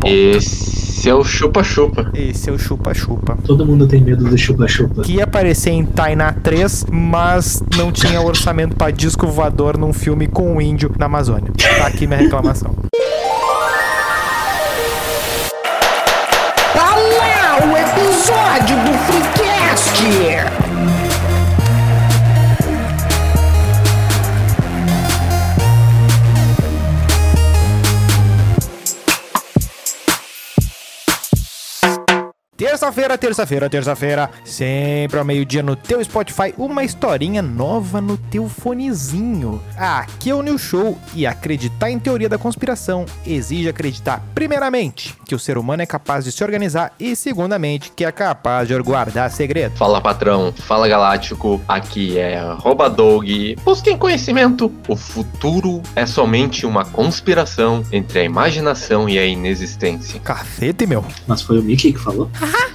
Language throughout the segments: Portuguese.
ponto. Esse é o chupa-chupa. Esse é o chupa-chupa. Todo mundo tem medo do chupa-chupa. Que ia aparecer em Tainá 3, mas não tinha orçamento pra disco voador num filme com um índio na Amazônia. Tá aqui minha reclamação. Tá lá o episódio do Freecast! Terça-feira, terça-feira, terça-feira, sempre ao meio-dia no teu Spotify, uma historinha nova no teu fonezinho. Aqui é o New Show e acreditar em teoria da conspiração exige acreditar, primeiramente, que o ser humano é capaz de se organizar e, segundamente, que é capaz de guardar segredo. Fala patrão, fala galáctico, aqui é Dog. Busquem conhecimento. O futuro é somente uma conspiração entre a imaginação e a inexistência. Cacete, meu. Mas foi o Mickey que falou?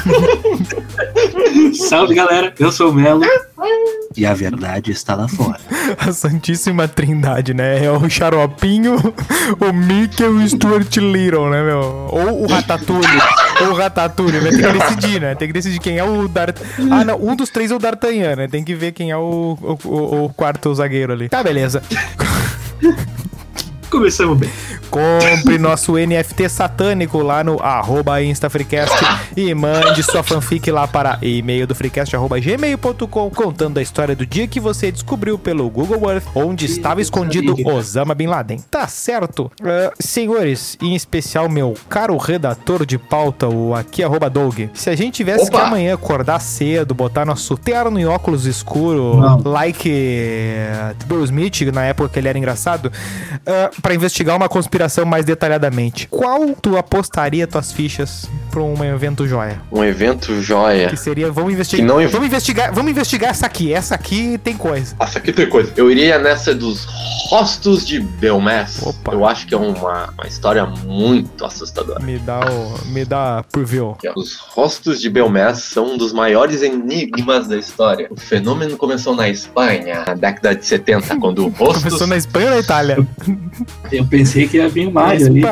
Salve galera, eu sou o Melo. E a verdade está lá fora. A Santíssima Trindade, né? É o Xaropinho, o Mickey e o Stuart Little, né, meu? Ou o Ratatouille. Ou o Ratatouille, vai ter que decidir, né? Tem que decidir quem é o Dart... Ah, não, um dos três é o D'Artagnan, né? Tem que ver quem é o, o, o- o quarto zagueiro ali. Tá, beleza. Começamos bem. Compre nosso NFT satânico lá no arroba InstaFreecast e mande sua fanfic lá para e-mail do freecast arroba gmail.com contando a história do dia que você descobriu pelo Google Earth onde estava escondido Osama Bin Laden. Tá certo? Ah, senhores, em especial meu caro redator de pauta, o aqui arroba Doug, se a gente tivesse Opa! que amanhã acordar cedo, botar nosso terno e óculos escuro, Não. like eh, Will Smith, na época que ele era engraçado, ah, pra investigar uma conspiração mais detalhadamente. Qual tu apostaria tuas fichas pra um evento joia? Um evento joia. Que seria, vamos investigar, não vamos investigar, vamos investigar essa aqui. Essa aqui tem coisa. Nossa, aqui tem coisa. Eu iria nessa dos rostos de Belmez. Opa. Eu acho que é uma, uma história muito assustadora. Me dá o, me dá preview. Os rostos de Belmez são um dos maiores enigmas da história. O fenômeno começou na Espanha, na década de 70, quando rostos... Começou na Espanha ou na Itália? Eu pensei que ia vir o Na Mario ali.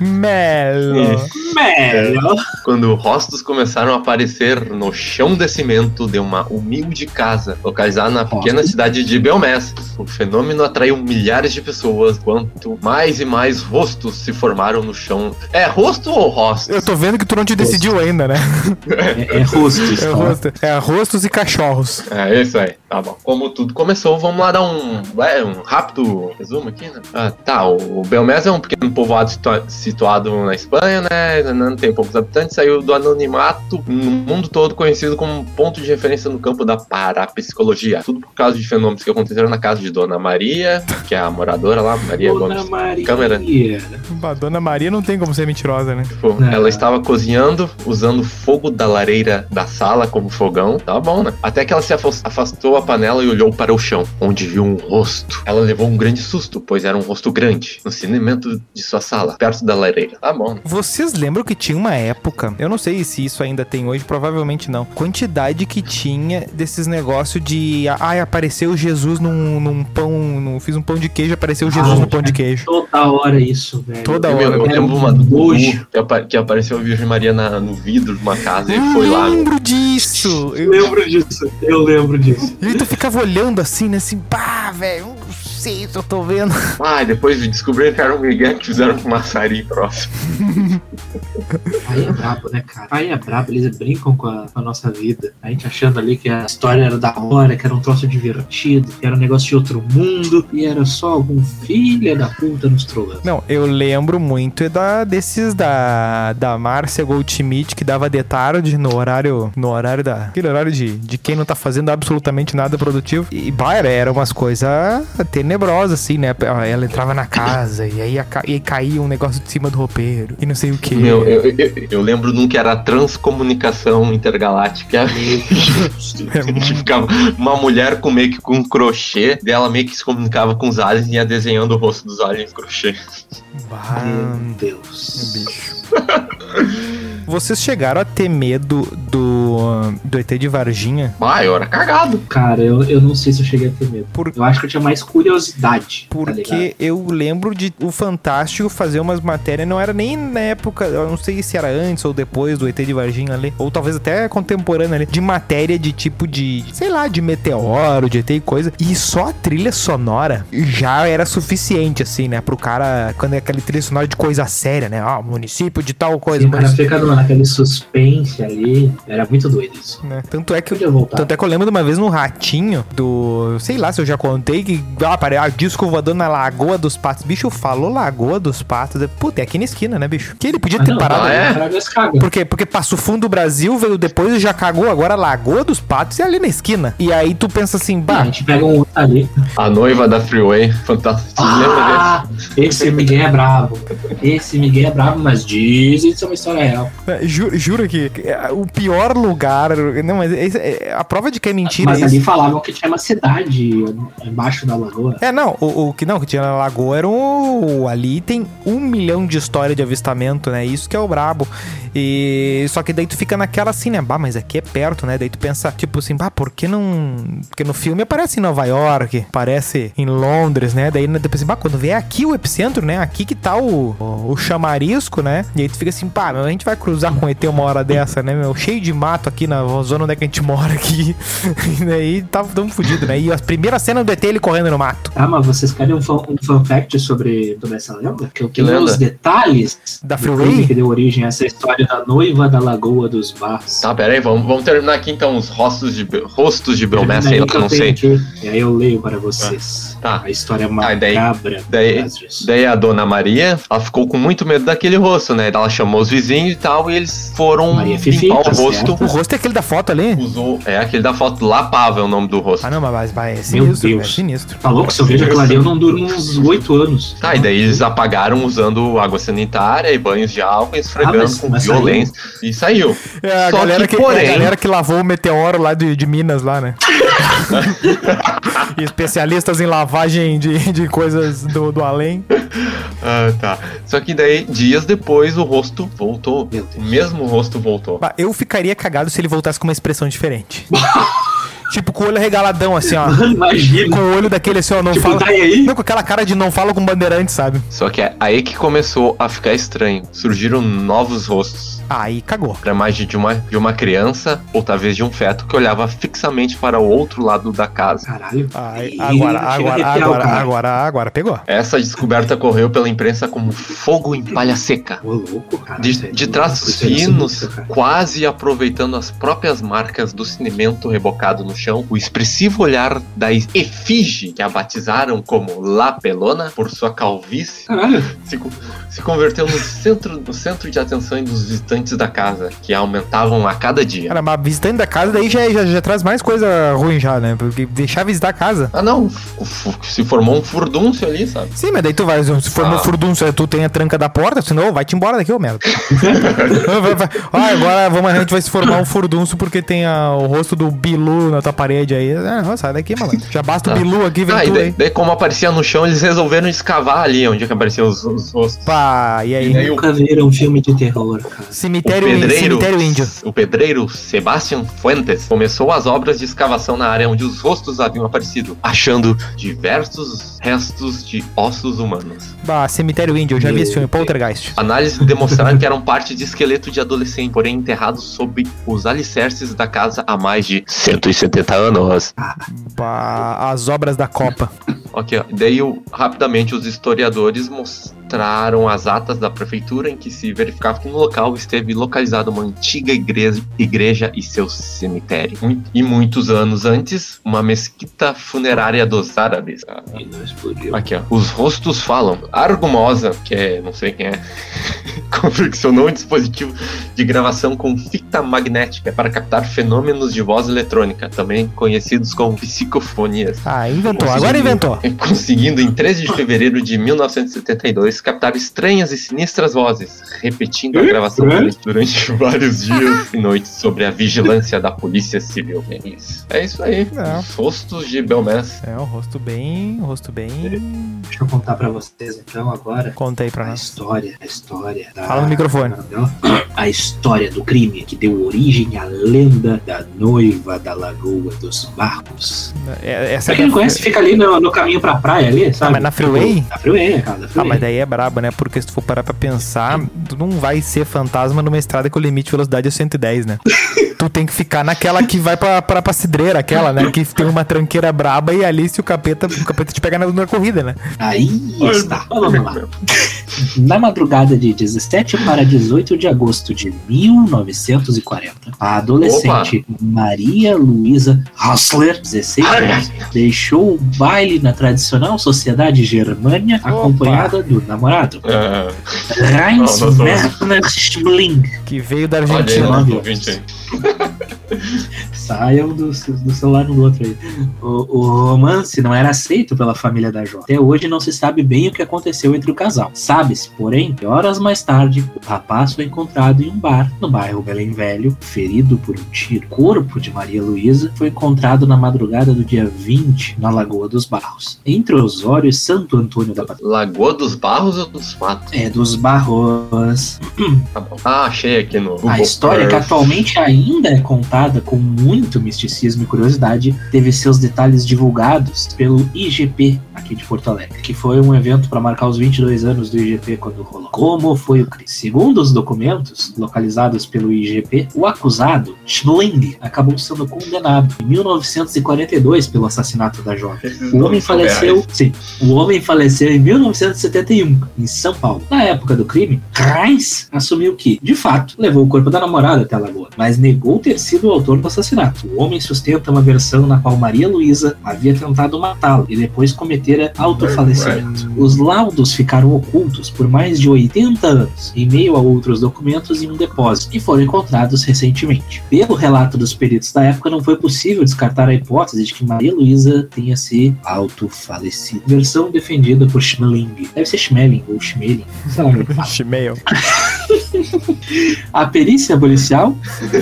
Melo. me, Melo. Melo. Quando rostos começaram a aparecer no chão de cimento de uma humilde casa localizada na pequena cidade de Belmez. O fenômeno atraiu milhares de pessoas, quanto mais e mais rostos se formaram no chão. É rosto ou rostos? Eu tô vendo que tu não te decidiu ainda, né? É, é rostos. É, tá? rosto, é rostos e cachorros. É isso aí, tá bom. Como tudo começou, vamos lá dar um, é, um rápido resumo aqui, né? Ah, tá, o Belmez é um pequeno povoado situa- situado na Espanha, né? Não tem poucos habitantes, saiu do anonimato no mundo todo conhecido como um ponto de referência no campo da parapsicologia. Tudo por causa de fenômenos que aconteceram na casa de Dona Maria, que é a moradora lá, Maria Dona Gomes. Maria. Câmera. A dona Maria não tem como ser mentirosa, né? Tipo, ela estava cozinhando, usando fogo da lareira da sala como fogão. Tá bom, né? Até que ela se afas- afastou a panela e olhou para o chão, onde viu um rosto. Ela levou um grande susto, pois era um rosto grande, no cinimento de sua sala, perto da lareira. Tá bom, né? Vocês lembram que tinha uma época, eu não sei se isso ainda tem hoje, provavelmente não. Quantidade que tinha desses negócios de. Ai, apareceu Jesus num, num pão. Num, fiz um pão de queijo, apareceu Jesus Ah, no pão de queijo. Toda hora isso, velho. Toda Eu, hora. eu lembro um uma nojo. que, apa- que apareceu a Virgem Maria na- no vidro de uma casa e Eu foi lá. lembro disso! Eu Eu, lembro disso. Eu lembro disso. e tu ficava olhando assim, né? Assim, pá, velho, eu sei se eu tô vendo. Ah, depois descobriram que era um Miguel que fizeram com maçari próximo. Aí é brabo, né, cara? Aí é brabo, eles brincam com a, com a nossa vida. A gente achando ali que a história era da hora, que era um troço divertido, que era um negócio de outro mundo, e era só algum filho da puta nos trollando. Não, eu lembro muito é da, desses da, da Márcia Goldschmidt que dava de tarde no horário, no horário da, aquele horário de, de quem não tá fazendo absolutamente nada produtivo. E, bah, era, era umas coisas tenebrosas, assim, né? Ela entrava na casa e aí, ca- e aí caía um negócio de cima do roupeiro e não sei o que. Meu, eu, eu, eu lembro num que era transcomunicação intergaláctica. que ficava uma mulher com meio que com um crochê, dela meio que se comunicava com os aliens e ia desenhando o rosto dos aliens em crochê. Bah, Meu Deus. bicho. Vocês chegaram a ter medo do, do ET de Varginha? Ah, eu era cagado. Cara, eu, eu não sei se eu cheguei a ter medo. Por- Eu acho que eu tinha mais curiosidade. tá? Porque eu lembro de o Fantástico fazer umas matérias, não era nem na época, eu não sei se era antes ou depois do ET de Varginha ali, ou talvez até contemporânea ali, de matéria de tipo de, sei lá, de meteoro, de ET e coisa. E só a trilha sonora já era suficiente, assim, né? Pro cara, quando é aquele trilha sonora de coisa séria, né? Ah, município de tal coisa. Sim, cara fica no- naquele suspense ali. Era muito doido isso. né? Tanto é que voltar. Tanto é que eu lembro de uma vez no Ratinho, do. Sei lá se eu já contei, que. Ah, parei, ah, disco voador na Lagoa dos Patos. Bicho, falou Lagoa dos Patos. eu, Puta, é aqui na esquina, né, bicho? Que ele podia Ah, ter não, parado. ah, é? Deus caga. Porque, Passo Fundo do Brasil veio depois e já cagou. Agora Lagoa dos Patos é ali na esquina. E aí tu pensa assim, Ah, bah. a gente pega um outro ali. A noiva da Freeway. Fantástico. Ah, esse Miguel é brabo. Esse Miguel é brabo, mas dizem que isso é uma história real. Ju, juro que é, o pior lugar. Não, mas é- a prova de que é mentira mas é ali falavam que tinha uma cidade embaixo da lagoa. É, não, o, o que não, que tinha na Lagoa era um. Ali tem um milhão de história de avistamento, né? Isso que é o brabo. E. Só que daí tu fica naquela assim, né? Bah, mas aqui é perto, né? Daí tu pensa, tipo assim, bah, por que não. Porque no filme aparece em Nova York, aparece em Londres, né? Daí depois assim, bah, quando vier aqui o epicentro, né? Aqui que tá o, o, o chamarisco, né? E aí tu fica assim, pá, a gente vai cruzar com o ET uma hora dessa, né, meu? Cheio de mato aqui na zona onde é que a gente mora aqui. e daí tá, tamo fudido, né? E a primeira cena do ET ele correndo no mato. Ah, mas vocês querem um fun, um fun fact sobre, sobre essa lenda? Que eu Que tenho lenda? os detalhes Da Freeway? que deu origem a essa história da noiva da Lagoa dos Barros. Tá, pera aí, vamos, vamos terminar aqui então os rostos de, rostos de Belmessa, sei lá, Daí que eu não sei. aqui, E aí eu leio para vocês. Tá. A história Ah, daí- macabra. daí- das disso. Daí a dona Maria, ela ficou com muito medo daquele rosto, né? Ela chamou os vizinhos e tal, e eles foram Maria Fifi, limpar tá o rosto. certo. O rosto é aquele da foto ali? Usou, é aquele da foto Lapava é o nome do rosto. Ah, não, mas vai, é Meu sinistro, Deus. é sinistro. Tá louco? Se eu vejo aquilo ali, eu não durmo uns oito anos. Tá, e daí eles apagaram usando água sanitária e banhos de álcool, esfregando Ah, mas- com mas violência. E saiu. É a, Só galera que, que, porém- é a galera que lavou o meteoro lá de, de Minas, lá, né? Especialistas em lavagem de, de coisas do, do além. Ah, tá. Só que daí, dias depois, o rosto voltou. O mesmo rosto voltou. Bah, Eu ficaria cagado se ele voltasse com uma expressão diferente. tipo, com o olho regaladão, assim, ó. Mano, imagina. Com o olho daquele assim, ó, não Tipo, fala. tá aí? Não, com aquela cara de não fala com bandeirante, sabe? Só que é aí que começou a ficar estranho. Surgiram novos rostos. Aí cagou. Pra imagem de uma, de uma criança, ou talvez de um feto, que olhava fixamente para o outro lado da casa. Caralho. Aí, Ih, agora, agora, arrepiar agora, cara. agora, agora pegou. Essa descoberta correu pela imprensa como fogo em palha seca. Ô, louco, cara. De, é de louco, traços é finos, quase aproveitando as próprias marcas do cinemento rebocado no chão, o expressivo olhar da efígie que a batizaram como La Pelona, por sua calvície, Caralho. se, se converteu no centro, no centro de atenção dos visitantes da casa, que aumentavam a cada dia. Cara, mas visitante da casa daí já, já, já traz mais coisa ruim já, né? Porque deixar visitar a casa. Ah não, se formou um furdúncio ali, sabe? Sim, mas daí tu vai, se for no Ah. furdunço, tu tem a tranca da porta, senão vai-te embora daqui, ô merda. Vai, vai. Ah, agora vamos, a gente vai se formar um furdunço porque tem a- o rosto do Bilu na tua parede aí. Ah, não, sai daqui, malandro. Já basta o Tá. Bilu aqui, vem Ah, e tu daí, aí. daí como aparecia no chão, eles resolveram escavar ali onde é que apareciam os, os rostos. Pá, e aí? E daí o Nunca viram um filme de terror, cara. Cemitério, o pedreiro, cemitério índio. o pedreiro Sebastian Fuentes começou as obras de escavação na área onde os rostos haviam aparecido, achando diversos restos de ossos humanos. Bah, cemitério índio, eu já vi esse filme, Poltergeist. Análises demonstraram que eram parte de esqueleto de adolescente, porém enterrados sob os alicerces da casa há mais de 170 anos. Bah, as obras da Copa. Ok, daí rapidamente os historiadores mostraram as atas da prefeitura em que se verificava que no local esteve localizada uma antiga igreja, igreja e seu cemitério. E muitos anos antes, uma mesquita funerária dos árabes. Ah, E não explodiu. Aqui, ó. Os rostos falam. Argumosa, que é, não sei quem é, confeccionou um dispositivo de gravação com fita magnética para captar fenômenos de voz eletrônica, também conhecidos como psicofonias Ah, inventou, agora inventou. conseguindo em 13 de fevereiro de 1972 captar estranhas e sinistras vozes, repetindo a gravação durante, durante vários dias e noites sobre a vigilância da polícia civil. É isso, é isso aí. Os rostos de Belmez. É, um rosto bem, um rosto bem... Deixa eu contar pra vocês então agora Conta aí pra a nós. história, a história da Fala no microfone. A história do crime que deu origem à lenda da noiva da Lagoa dos Barros. É- Essa Pra é quem não conhece, fica ali no, no caminho pra praia ali, sabe? mas na freeway? Na freeway, é, cara, na Ah, mas daí é brabo, né? Porque se tu for parar pra pensar, tu não vai ser fantasma numa estrada com limite de velocidade é 110, né? tu tem que ficar naquela que vai pra, pra, pra cidreira, aquela, né? Que tem uma tranqueira braba e ali se o capeta, o capeta te pega na, na corrida, né? Aí está. Vamos lá. Na madrugada de 17 para 18 de agosto de 1940, a adolescente Maria Luísa Hassler, 16 anos, deixou o baile na tradicional sociedade germânia Opa. acompanhada do namorado, É, Heinz Werner Schmeling. Que veio da olha aí, Argentina. Ouvinte aí. Saiam do, do celular um do outro aí. O, o romance não era aceito pela família da jovem. Até hoje não se sabe bem o que aconteceu entre o casal. Sabe-se, porém, que horas mais tarde, o rapaz foi encontrado em um bar no bairro Belém Velho, ferido por um tiro. O corpo de Maria Luísa foi encontrado na madrugada do dia 20, na Lagoa dos Barros, entre Osório e Santo Antônio da Patrulha. Lagoa dos Barros ou dos Matos? É, dos Barros. Tá bom. Ah, achei aqui no Google A história que Earth. atualmente ainda é contada com muito misticismo e curiosidade teve seus detalhes divulgados pelo IGP aqui de Porto Alegre, que foi um evento para marcar os 22 anos do IGP quando rolou. Como foi o crime? Segundo os documentos localizados pelo IGP, o acusado, Schmeling, acabou sendo condenado em 1942 pelo assassinato da jovem. O homem faleceu, sim, o homem faleceu em 1971, em São Paulo. Na época do crime, Reis assumiu que, de fato, levou o corpo da namorada até a lagoa, mas negou ter sido o autor do assassinato. O homem sustenta uma versão na qual Maria Luísa havia tentado matá-lo e depois cometera autofalecimento. Os laudos ficaram ocultos por mais de 80 anos, em meio a outros documentos em um depósito, e foram encontrados recentemente. Pelo relato dos peritos da época, não foi possível descartar a hipótese de que Maria Luísa tenha se autofalecido. Versão defendida por Schmeling. Deve ser Schmeling ou Schmeling. Sei lá como A perícia policial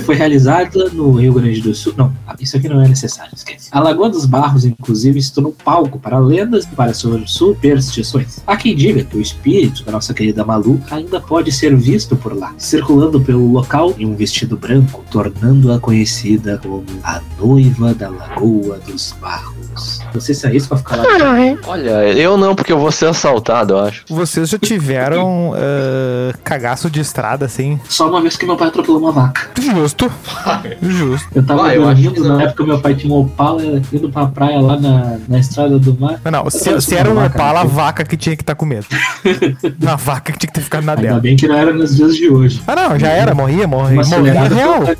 foi realizada no Rio Grande do Sul. Não, isso aqui não é necessário, esquece. A Lagoa dos Barros, inclusive, se tornou palco para lendas e para superstições. Há quem diga que o espírito da nossa querida Malu ainda pode ser visto por lá, circulando pelo local em um vestido branco, tornando-a conhecida como a noiva da Lagoa dos Barros. Não sei se é isso pra ficar lá. Olha, eu não, porque eu vou ser assaltado, eu acho. Vocês já tiveram ah, cagaço de estrada, assim? Só uma vez que meu pai atropelou uma vaca. Justo. Justo. Eu tava Vai, eu que dormindo não. na época meu pai tinha um Opala indo pra praia lá na, na estrada do mar. Mas não, se, se era um Opala, a vaca que tinha que estar com medo. a vaca que tinha que ter ficado na Ainda dela. bem que não era nos dias de hoje. Ah, não, já era, morria, morria. Uma Morria real.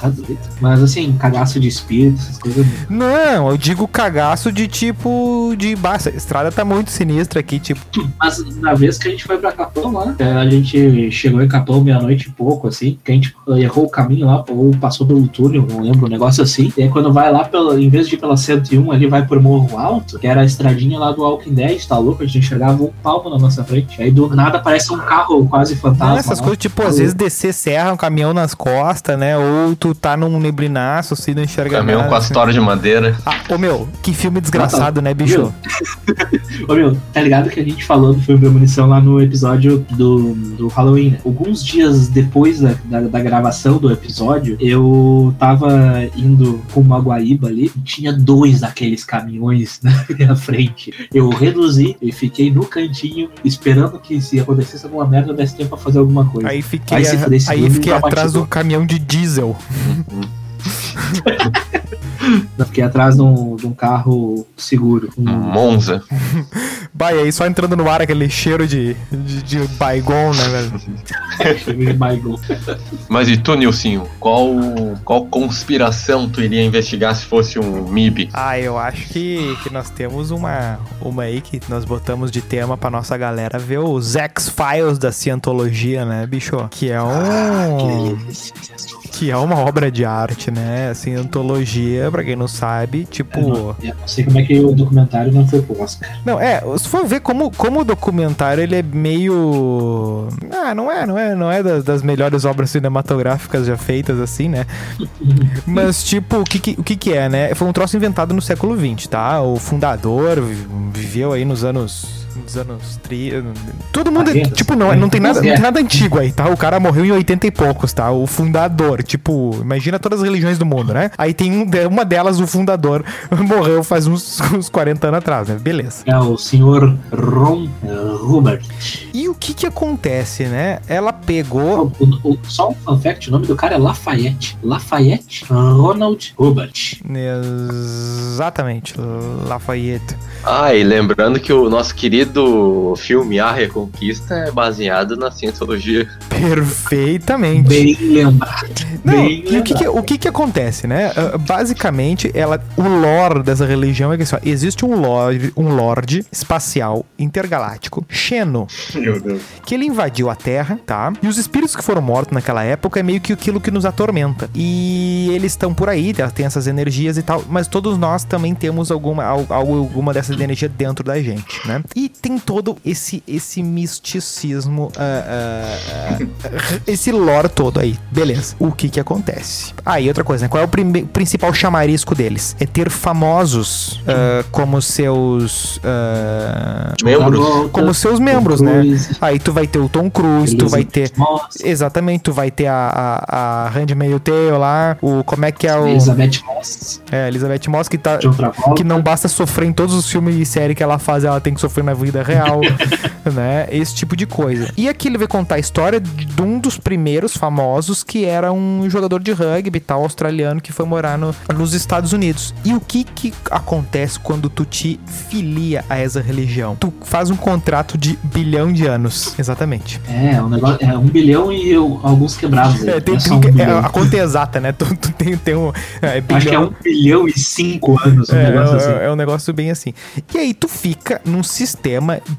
Tá doido? Mas assim, cagaço de espírito, essas coisas. Não, eu digo cagaço de tipo. de. Bah, essa estrada tá muito sinistra aqui, tipo. Mas na vez que a gente foi pra Capão lá, é, a gente chegou em Capão meia-noite e pouco, assim, que a gente errou o caminho lá, ou passou pelo túnel, não lembro, um negócio assim. E aí quando vai lá, pela, em vez de ir pela 101, ali vai por Morro Alto, que era a estradinha lá do Walking Dead, tá louco? A gente enxergava um palmo na nossa frente. Aí do nada parece um carro quase fantasma. Não, essas lá. coisas, tipo, às vezes descer serra, um caminhão nas costas, né? Ou tu tá num neblinaço, assim, não enxerga Caminhão nada. com a assim. história de madeira. Ah, ô meu, que filme desgraçado, né, bicho? Ô meu, tá ligado que a gente falou do filme Premonição lá no episódio do, do Halloween, né? Alguns dias depois da, da, da gravação do episódio, eu tava indo com uma guaíba ali e tinha dois daqueles caminhões na minha frente. Eu reduzi e fiquei no cantinho esperando que se acontecesse alguma merda desse tempo pra fazer alguma coisa. Aí fiquei, Aí esse aí fiquei atrás do caminhão de diesel. Eu fiquei atrás de um, de um carro seguro. Um, Monza. Bah, e aí só entrando no ar aquele cheiro de, de, de baigon, né, velho? cheiro de Baigon. Mas e tu, Nilcinho? Qual, qual conspiração tu iria investigar se fosse um MIB? Ah, eu acho que, que nós temos uma, uma aí que nós botamos de tema pra nossa galera ver os X-Files da Cientologia, né, bicho? Que é um. Ah, que é uma obra de arte, né? Cientologia, pra quem não sabe, tipo. Eu não sei como é que o documentário não foi pro Oscar. Não, é, se for ver como, como o documentário, ele é meio. Ah, não é, não é, não é das, das melhores obras cinematográficas já feitas, assim, né? Mas, tipo, o que, que- o que que é, né? Foi um troço inventado no século XX, tá? O fundador vi- viveu aí nos anos dos anos 30. Todo mundo, 40, tipo, não, não tem nada, não tem É. nada antigo aí, tá? O cara morreu em 80 e poucos, tá? O fundador, tipo, imagina todas as religiões do mundo, né? Aí tem um, uma delas, o fundador, morreu faz uns, uns 40 anos atrás, né? Beleza. É o senhor Ron eh, Hubert. E o que que acontece, né? Ela pegou. O- o- o- só um fun fact, o nome do cara é Lafayette. Lafayette Ronald Hubert. Exatamente, Lafayette. Ah, e lembrando que o nosso querido filme A Reconquista é baseado na cientologia. Perfeitamente. Bem lembrado. Não, Bem e o que que, o que que acontece, né? Ah, basicamente, ela, o lore dessa religião é que assim, ó, existe um lord, um lord espacial intergaláctico, Xeno, Meu Deus. que ele invadiu a Terra, tá? E os espíritos que foram mortos naquela época é meio que aquilo que nos atormenta. E eles estão por aí, tem essas energias e tal, mas todos nós também temos alguma, alguma dessas energias dentro da gente, né? E tem todo esse, esse misticismo, ah, ah, esse lore todo aí. Beleza. O que que acontece? Ah, e outra coisa, né? Qual é o prime- principal chamarisco deles? É ter famosos como seus... Membros. Como seus membros, né? Aí tu vai ter o Tom Cruise, tu vai ter. Exatamente, tu vai ter a, a, a Randy lá, o. Como é que é o. Elizabeth Moss, É, Elizabeth Moss, que tá. Que não basta sofrer em todos os filmes e séries que ela faz, ela tem que sofrer na vida real, né? Esse tipo de coisa. E aqui ele vai contar a história de um dos primeiros famosos que era um jogador de rugby tal, australiano, que foi morar no, nos Estados Unidos. E o que que acontece quando tu te filia a essa religião? Tu faz um contrato de bilhão de anos. Exatamente. É, um negócio, é um bilhão e eu- alguns quebrados. É, tem, é tem um é, bilhão. a conta é exata, né? Tu, tu tem, tem um. É, Acho que é um bilhão e cinco anos, um É, negócio é, assim. é um negócio bem assim. E aí tu fica num sistema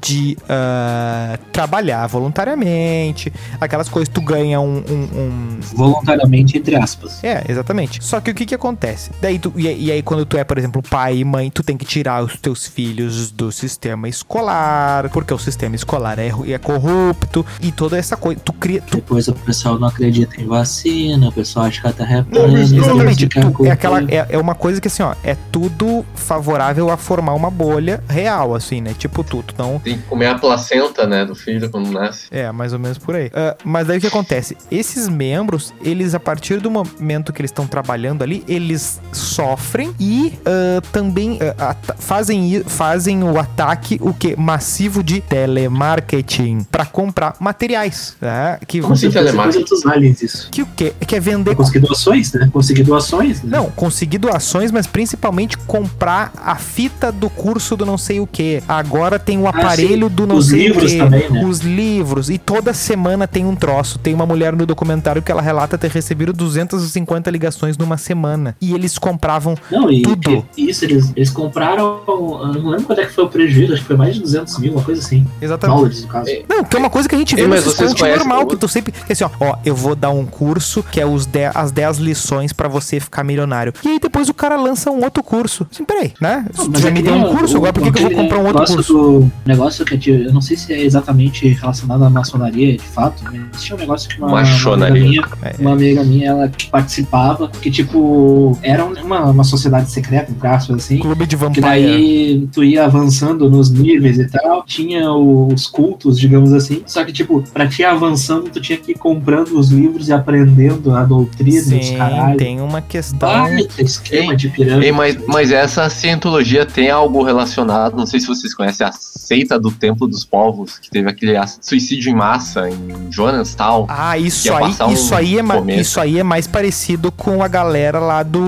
de ah, trabalhar voluntariamente, aquelas coisas, tu ganha um- um- um Voluntariamente, entre aspas. é, exatamente. Só que o que que acontece? Daí tu, e, e aí quando tu é, por exemplo, pai e mãe, tu tem que tirar os teus filhos do sistema escolar, porque o sistema escolar é, é corrupto e toda essa coisa. Tu cria. Tu, Depois o pessoal não acredita em vacina, o pessoal acha que a terra é Não, plana. mas exatamente. tu- é, aquela, é, é uma coisa que assim, ó, é tudo favorável a formar uma bolha real, assim, né? Tipo tudo. Então, Tem que comer a placenta, né, do filho quando nasce. É, mais ou menos por aí. Ah, mas daí o que acontece? Esses membros, eles, a partir do momento que eles estão trabalhando ali, eles sofrem e ah, também ata- fazem, fazem o ataque, o que? Massivo de telemarketing para comprar materiais. Né? Que, Como assim, telemarketing? dos aliens isso. que o quê? Que é vender. Conseguir doações, né? Conseguir doações, né? Não, conseguir doações, mas principalmente comprar a fita do curso do não sei o que. Agora tem o aparelho do não Os sei o livros que. também, né? Os livros. E toda semana tem um troço. Tem uma mulher no documentário que ela relata ter recebido 250 ligações numa semana. E eles compravam. Não, e, Tudo. e- isso, eles, eles compraram. Não lembro quanto é que foi o prejuízo, acho que foi mais de 200 mil, uma coisa assim. Exatamente. Dólares, no caso. É. Não, que é uma coisa que a gente vê Ei, no desconto conhecem normal, que tu sempre. que assim, ó, ó, eu vou dar um curso que é os 10 as 10 lições pra você ficar milionário. E aí depois o cara lança um outro curso. Assim, peraí, né? Não, Tu já é me que deu um curso, o- agora por que, que eu vou comprar um outro curso? Do negócio que eu, eu não sei se é exatamente relacionado à maçonaria de fato, mas tinha um negócio que uma, uma amiga minha, É. uma amiga minha, ela que participava, que tipo, era uma, uma sociedade secreta, entre aspas, assim. Clube de Que Vampire. daí tu ia avançando nos níveis e tal, tinha os cultos, digamos assim. Só que, tipo, pra te ir avançando, tu tinha que ir comprando os livros e aprendendo a doutrina, os Sim, caralho. tem uma questão. Baita esquema Ei, de pirâmide. Ei, mas, mas essa cientologia tem algo relacionado, não sei se vocês conhecem a seita do Templo dos Povos, que teve aquele suicídio em massa em Jonestown. Ah, isso aí, um isso, aí é ma- cometa. isso aí é mais parecido com a galera lá do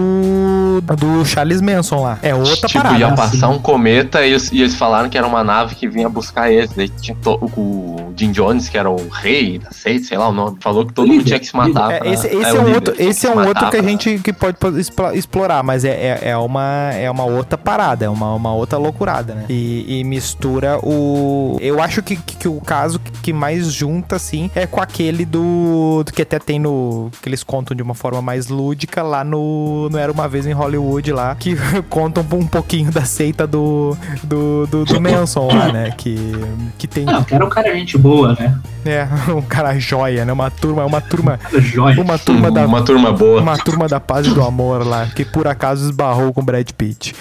do Charles Manson lá. É outra tipo, parada. ia Ah, passar um cometa e eles, e eles falaram que era uma nave que vinha buscar eles. Daí tinha to- o, o Jim Jones, que era o rei da seita, sei lá o nome, falou que todo mundo tinha que se matar. É, pra- esse esse é, é, um líder, outro, esse é um outro que a gente que pode explo- explorar, mas é, é, é uma, é uma outra parada, é uma, uma outra loucurada, né? E, e mistura o. Eu acho que, que, que o caso que- que mais junta, assim, é com aquele do. do que até tem no. que eles contam de uma forma mais lúdica lá no. Não era uma vez em Hollywood lá, que contam um pouquinho da seita do. do, do, do Manson lá, né? Que, que tem. Não, que era um cara gente boa, né? É, um cara joia, né? Uma turma, uma turma. Jóia. Uma turma da Uma turma boa. uma turma da paz e do amor lá, que por acaso esbarrou com Brad Pitt.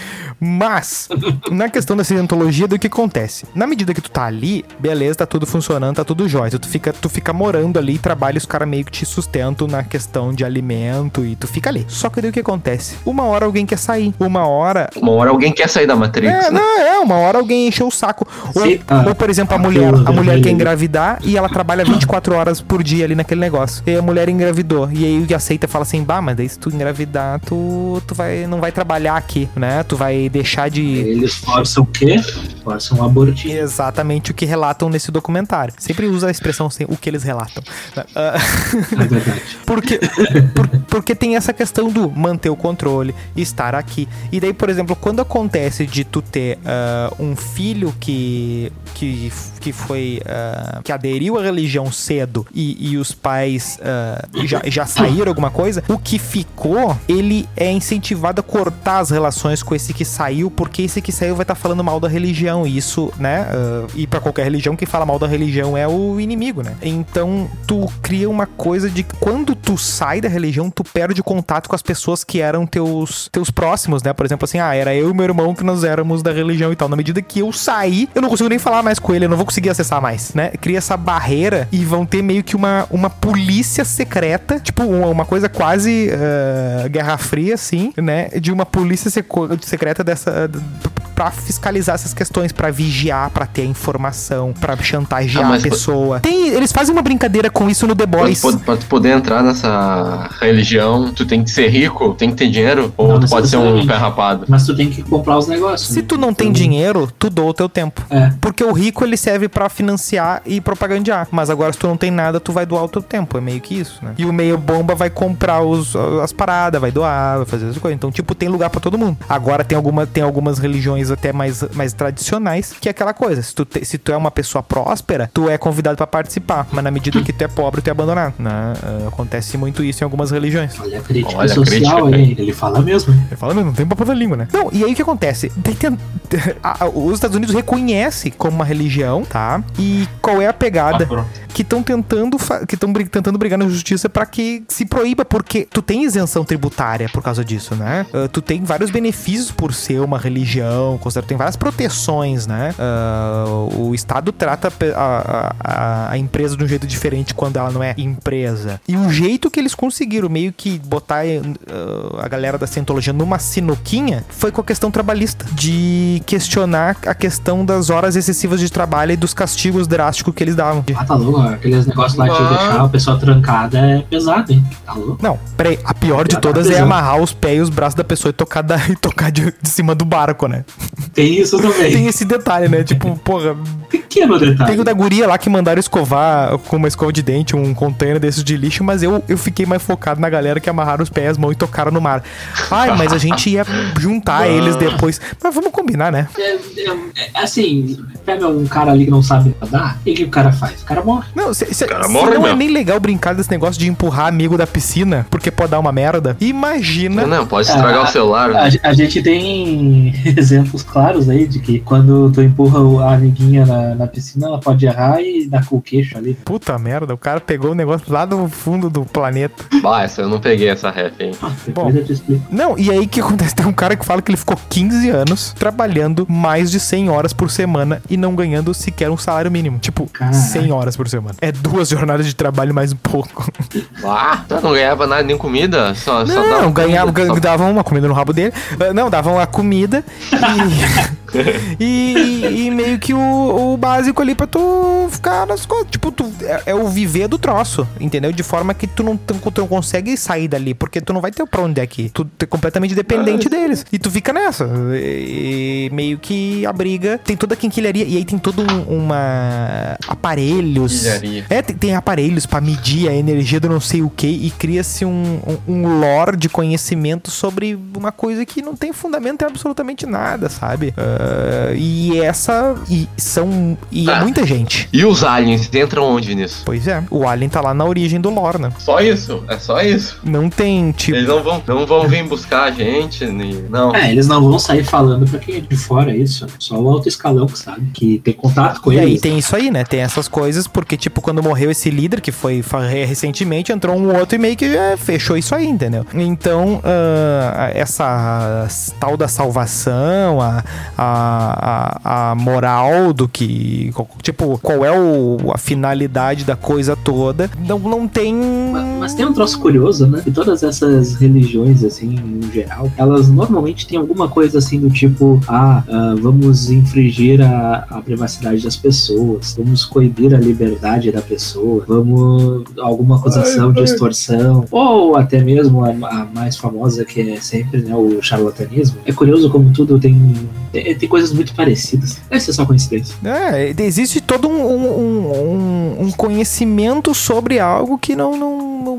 Mas, na questão da cientologia, do que acontece? Na medida que tu tá ali, beleza, tá tudo funcionando, tá tudo jóia. Tu fica, tu fica morando ali, trabalha, os caras meio que te sustentam na questão de alimento e tu fica ali. Só que daí o que acontece? Uma hora alguém quer sair. Uma hora Uma hora alguém quer sair da Matrix, é, né? não, é, uma hora alguém encheu o saco. Ou, ah, ou, por exemplo, a aquilo mulher, a mulher quer engravidar e ela trabalha 24 horas por dia ali naquele negócio. E a mulher engravidou. E aí o que aceita fala assim: bah, mas daí se tu engravidar, tu, tu vai, não vai trabalhar aqui, né? Tu vai deixar de. Eles forçam o quê? Forçam um abortinho. Exatamente o que relatam nesse documentário. Sempre usa a expressão assim, o que eles relatam. Ah, É verdade. Porque, por- porque tem essa questão do manter o controle, estar aqui. E daí, por exemplo, quando acontece de tu ter ah, um filho que, que, que foi. ah, que aderiu à religião cedo e, e os pais ah, já, já saíram alguma coisa, o que ficou, ele é incentivado a cortar as relações com esse que saiu, porque esse que saiu vai estar falando mal da religião. E isso, né? e pra qualquer religião, quem fala mal da religião é o inimigo, né? Então, tu cria uma coisa de quando tu sai da religião, tu perde o contato com as pessoas que eram teus, teus próximos, né? Por exemplo, assim, ah, era eu e meu irmão que nós éramos da religião e tal. Na medida que eu saí, eu não consigo nem falar mais com ele, eu não vou conseguir acessar mais, né? Cria essa barreira e vão ter meio que uma, uma polícia secreta, tipo, uma, uma coisa quase ah, Guerra Fria, assim, né? De uma polícia secreta dessa. Pra fiscalizar essas questões, pra vigiar, pra ter a informação, pra chantagear Ah, a pessoa. Tem, eles fazem uma brincadeira com isso no The Boys. pra tu poder entrar nessa religião, tu tem que ser rico, tem que ter dinheiro, ou Não tu pode ser um pé rapado. Mas tu tem que comprar os negócios. Se né? tu não tem Então, dinheiro, tu doa o teu tempo. É. Porque o rico ele serve pra financiar e propagandear. Mas agora, se tu não tem nada, tu vai doar o teu tempo. É meio que isso, né? E o meio bomba vai comprar os, as paradas, vai doar, vai fazer as coisas. Então, tipo, tem lugar pra todo mundo. Agora tem, alguma, tem algumas religiões até mais, mais tradicionais, que é aquela coisa. Se tu, te- se tu é uma pessoa próspera, tu é convidado pra participar. Mas na medida que tu é pobre, tu é abandonado. Né? Ah, Acontece muito isso em algumas religiões. Olha a crítica Olha a social crítica, aí. Ele fala mesmo. Ele fala, mas não tem papo da língua, né? Não, e aí o que acontece? A- a- os Estados Unidos reconhece como uma religião, tá? E qual é a pegada? que estão tentando que estão tentando brigar na justiça pra que se proíba porque tu tem isenção tributária por causa disso, né? Ah, tu tem vários benefícios por ser uma religião, considera- tem várias proteções, né? Ah, o estado trata a, a- a empresa de um jeito diferente quando ela não é empresa. E o jeito que eles conseguiram meio que botar ah, a galera da cientologia numa sinuquinha foi com a questão trabalhista, de questionar a questão das horas excessivas de trabalho e dos castigos drásticos que eles davam. Ah, tá louco. Aqueles negócios lá de Ah. deixar o pessoal trancada é pesado, hein? Tá louco. Não, peraí, a pior de tá todas é amarrar os pés e os braços da pessoa e tocar, da, e tocar de, de cima do barco, né? Tem isso também. Tem esse detalhe, né? Tipo, porra, Pequeno detalhe. tem o da guria lá que mandaram escovar com uma escova de dente, um container desses de lixo, mas eu, eu fiquei mais focado na galera que amarraram os pés, as mãos e tocaram no mar. Ai, mas a gente ia juntar eles depois. Mas vamos combinar, né? É, é, é, assim, pega um cara ali que não sabe nadar, e o que o cara faz? O cara morre. Não, se, se- Cara, se morre não é mesmo. nem legal brincar desse negócio de empurrar amigo da piscina, porque pode dar uma merda. Imagina. Não, pode estragar o celular. A, né? a gente tem exemplos claros aí de que quando tu empurra a amiguinha na, na piscina, ela pode errar e dar com o queixo ali. Puta merda, o cara pegou o negócio lá do fundo do planeta. Bah, essa eu não peguei essa ref, hein? Ah, Bom. depois eu te explico. Não, e aí o que acontece? Tem um cara que fala que ele ficou 15 anos trabalhando mais de 100 horas por semana e não ganhando sequer um salário mínimo. Tipo, Caraca. 100 horas por semana. É duas jornadas de trabalho mais um pouco. Ah, tá, não ganhava nada, nem comida, só, só dava Não, ganhava, comida, só- davam uma comida no rabo dele. Ah, Não, davam a comida e, e, e meio que o, o básico ali pra tu ficar nas coisas. Tipo, tu, é, é o viver do troço, entendeu? De forma que tu não, tu, tu não consegue sair dali, porque tu não vai ter pra onde é aqui. Tu é completamente dependente deles. E tu fica nessa. E, meio que a briga tem toda a quinquilharia. E aí tem todo um, uma. aparelhos. Quinquilharia. É, tem, tem aparelhos pra medir a energia do não sei o que e cria-se um, um, um lore de conhecimento sobre uma coisa que não tem fundamento em absolutamente nada, sabe? Ah, e essa. E são. E é Ah. muita gente. E os aliens entram onde nisso? Pois é, o Alien tá lá na origem do lore, né? Só isso? É só isso? Não tem, tipo. Eles não vão, não vão vir buscar a gente, nem- não. É, eles não vão sair falando pra quem é de fora isso. Só o alto escalão que sabe. Que tem contato com E aí eles. tem isso aí, né? Tem essas coisas, porque, tipo, quando morreu esse líder, que foi recentemente, entrou um outro e meio que é, fechou isso aí, entendeu? Então, ah, essa tal da salvação, a, a, a, a moral do que. Tipo, qual é o, a finalidade da coisa toda, não, não tem. Ma- Mas tem um troço curioso, né? Que todas essas religiões, assim, no geral, elas normalmente têm alguma coisa assim do tipo: ah, ah, vamos infringir a, a privacidade das pessoas, vamos coibir a liberdade da pessoa, vamos. alguma acusação de extorsão, ou até mesmo a, a mais famosa que é sempre, né, o charlatanismo. É curioso como tudo tem, tem, tem coisas muito parecidas. Essa é só coincidência. É, existe todo um, um, um- um conhecimento sobre algo que não, não, não,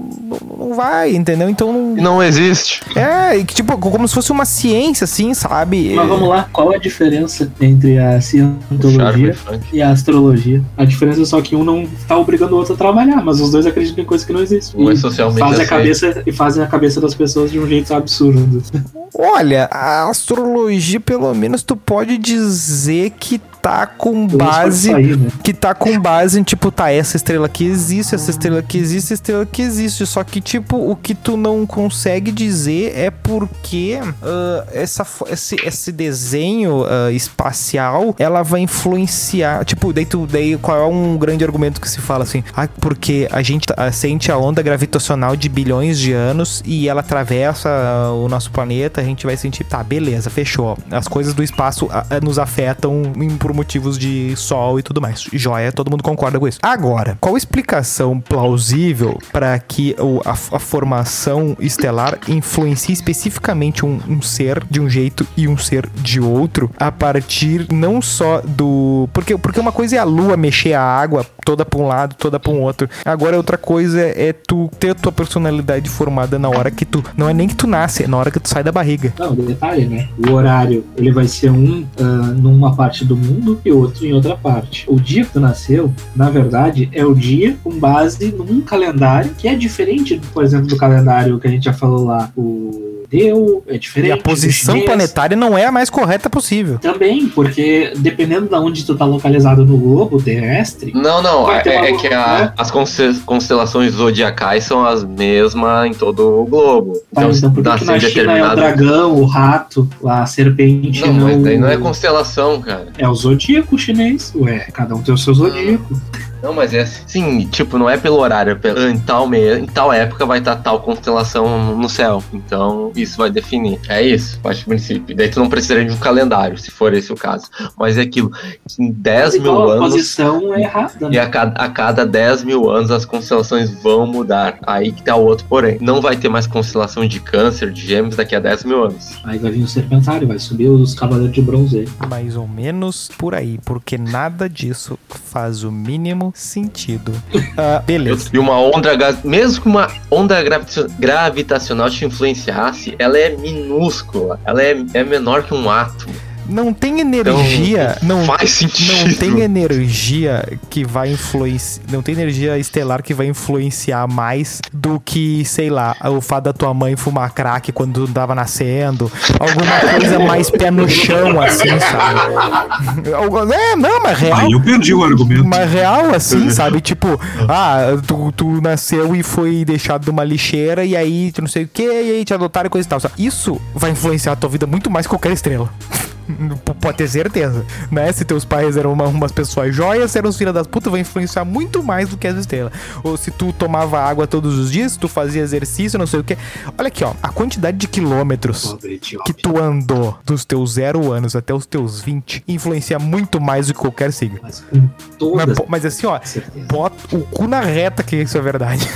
não- vai, entendeu? Então não. Não existe. É, e que, tipo, como se fosse uma ciência, assim, sabe? Mas vamos lá, qual é a diferença entre a cientologia e a astrologia. A diferença é só que um não tá obrigando o outro a trabalhar, mas os dois acreditam em coisas que não existem. Um é socialmente fazem a aceito. cabeça e fazem a cabeça das pessoas de um jeito absurdo. Olha, a astrologia, pelo menos, tu pode dizer que tá com base. sair, né? Que tá com base em, tipo, tá, essa estrela aqui existe, essa estrela aqui existe, essa estrela aqui existe. Só que, tipo, o que tu não consegue dizer é porque ah, essa, esse, esse desenho ah, espacial, ela vai influenciar. Tipo, daí, tu, daí qual é um grande argumento que se fala assim? Ah, porque a gente ah, sente a onda gravitacional de bilhões de anos e ela atravessa ah, o nosso planeta, a gente vai sentir. Tá, beleza, fechou. As coisas do espaço nos afetam em- por motivos de sol e tudo mais. Joia, todo mundo concorda com isso. Agora, qual explicação plausível para que a, a formação estelar influencie especificamente um, um ser de um jeito e um ser de outro a partir não só do. Porque, porque uma coisa é a lua mexer a água toda pra um lado, toda pra um outro. Agora, outra coisa é tu ter a tua personalidade formada na hora que tu. Não é nem que tu nasce, é na hora que tu sai da barriga. Não, detalhe, né? O horário, ele vai ser um ah, numa parte do mundo e outro em outra parte. O dia que tu nasceu, na verdade, é o dia com base num calendário que é diferente, por exemplo, do calendário que a gente já falou lá. O Deu é diferente. E a posição planetária não é a mais correta possível. Também, porque dependendo de onde tu tá localizado no globo terrestre, Não, não, é, é que a- né? as constel- constelações zodiacais são as mesmas em todo o globo. tá, então por que, que nasce na em China é o dragão, o rato, a serpente, Não, mas daí não é constelação, cara. É o zodíaco chinês, ué, cada um tem o seu zodíaco. Não, mas é assim, tipo, não é pelo horário, é pelo, em, tal me, em tal época vai estar tal constelação no céu. Então, isso vai definir. É isso, parte do princípio. Daí tu não precisaria de um calendário, se for esse o caso. Mas é aquilo, em 10 mil Então, a anos. posição é errada, E né? a cada, a cada 10 mil anos as constelações vão mudar. Aí que tá o outro porém. Não vai ter mais constelação de câncer, de gêmeos daqui a 10 mil anos. Aí vai vir o serpentário, vai subir os cavaleiros de bronze. Mais ou menos por aí, porque nada disso faz o mínimo sentido. Ah, beleza. E uma onda, mesmo que uma onda gravita- gravitacional te influenciasse, ela é minúscula. Ela é, é menor que um átomo. Não tem energia, Então, não faz sentido. Não tem energia que vai influenciar. Não tem energia estelar que vai influenciar mais do que, sei lá, o fato da tua mãe fumar crack quando tu tava nascendo. Alguma coisa mais pé no chão, assim, sabe? É, não, mas real. Aí eu perdi o argumento. Mas real, assim, sabe? Tipo, ah, tu, tu nasceu e foi deixado numa lixeira e aí tu não sei o que, e aí te adotaram e coisa e tal. sabe? Isso vai influenciar a tua vida muito mais que qualquer estrela. Pode ter certeza, né? Se teus pais eram uma- umas pessoas joias, se eram os filhos das putas, vai influenciar muito mais do que as estrelas. Ou se tu tomava água todos os dias, se tu fazia exercício, não sei o que. Olha aqui, ó, a quantidade de quilômetros que tu andou dos teus zero anos até os teus 20 influencia muito mais do que qualquer signo. Mas com Mas, mas assim, ó, certeza. bota o cu na reta que isso é verdade.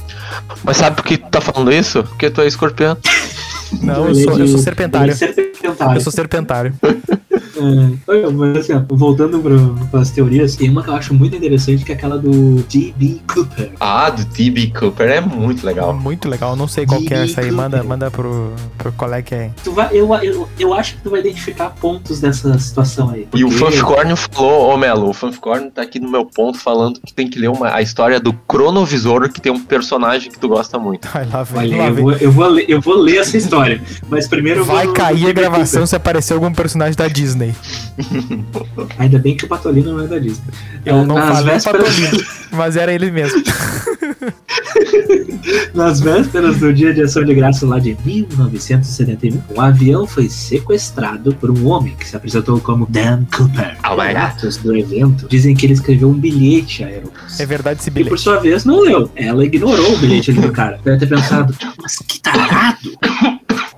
Mas sabe por que tu tá falando isso? Porque tu é escorpião. Não, eu sou, eu sou serpentário. serpentário. Eu sou serpentário. É, mas assim, ó, voltando para as teorias, tem uma que eu acho muito interessante, que é aquela do D.B. Cooper. Ah, do T.B. Cooper é muito legal. Muito legal, não sei qual que é essa aí. Manda, manda pro, pro colega que é. Tu vai, eu, eu, eu acho que tu vai identificar pontos dessa situação aí. E o porque- Fanficorn falou, ô Melo, o Fanficorn tá aqui no meu ponto falando que tem que ler uma, a história do Cronovisor, que tem um personagem que tu gosta muito. Vai lá, vem, Olha, lá eu vou, eu, vou ler, eu vou ler essa história, mas primeiro eu vou. Vai no- cair a gravação se aparecer algum personagem da Disney. Cooper. Ainda bem que o Patolino não é da Disney. Eu É, não falei vésperas, Patolino, mas era ele mesmo. nas vésperas do dia de ação de graça lá de 1971, um avião foi sequestrado por um homem que se apresentou como Dan Cooper. God. Relatos do evento dizem que ele escreveu um bilhete a Aerobus. É verdade esse E bilhete. por sua vez não leu. Ela ignorou o bilhete ali do cara. Deve ter pensado, mas que tarado!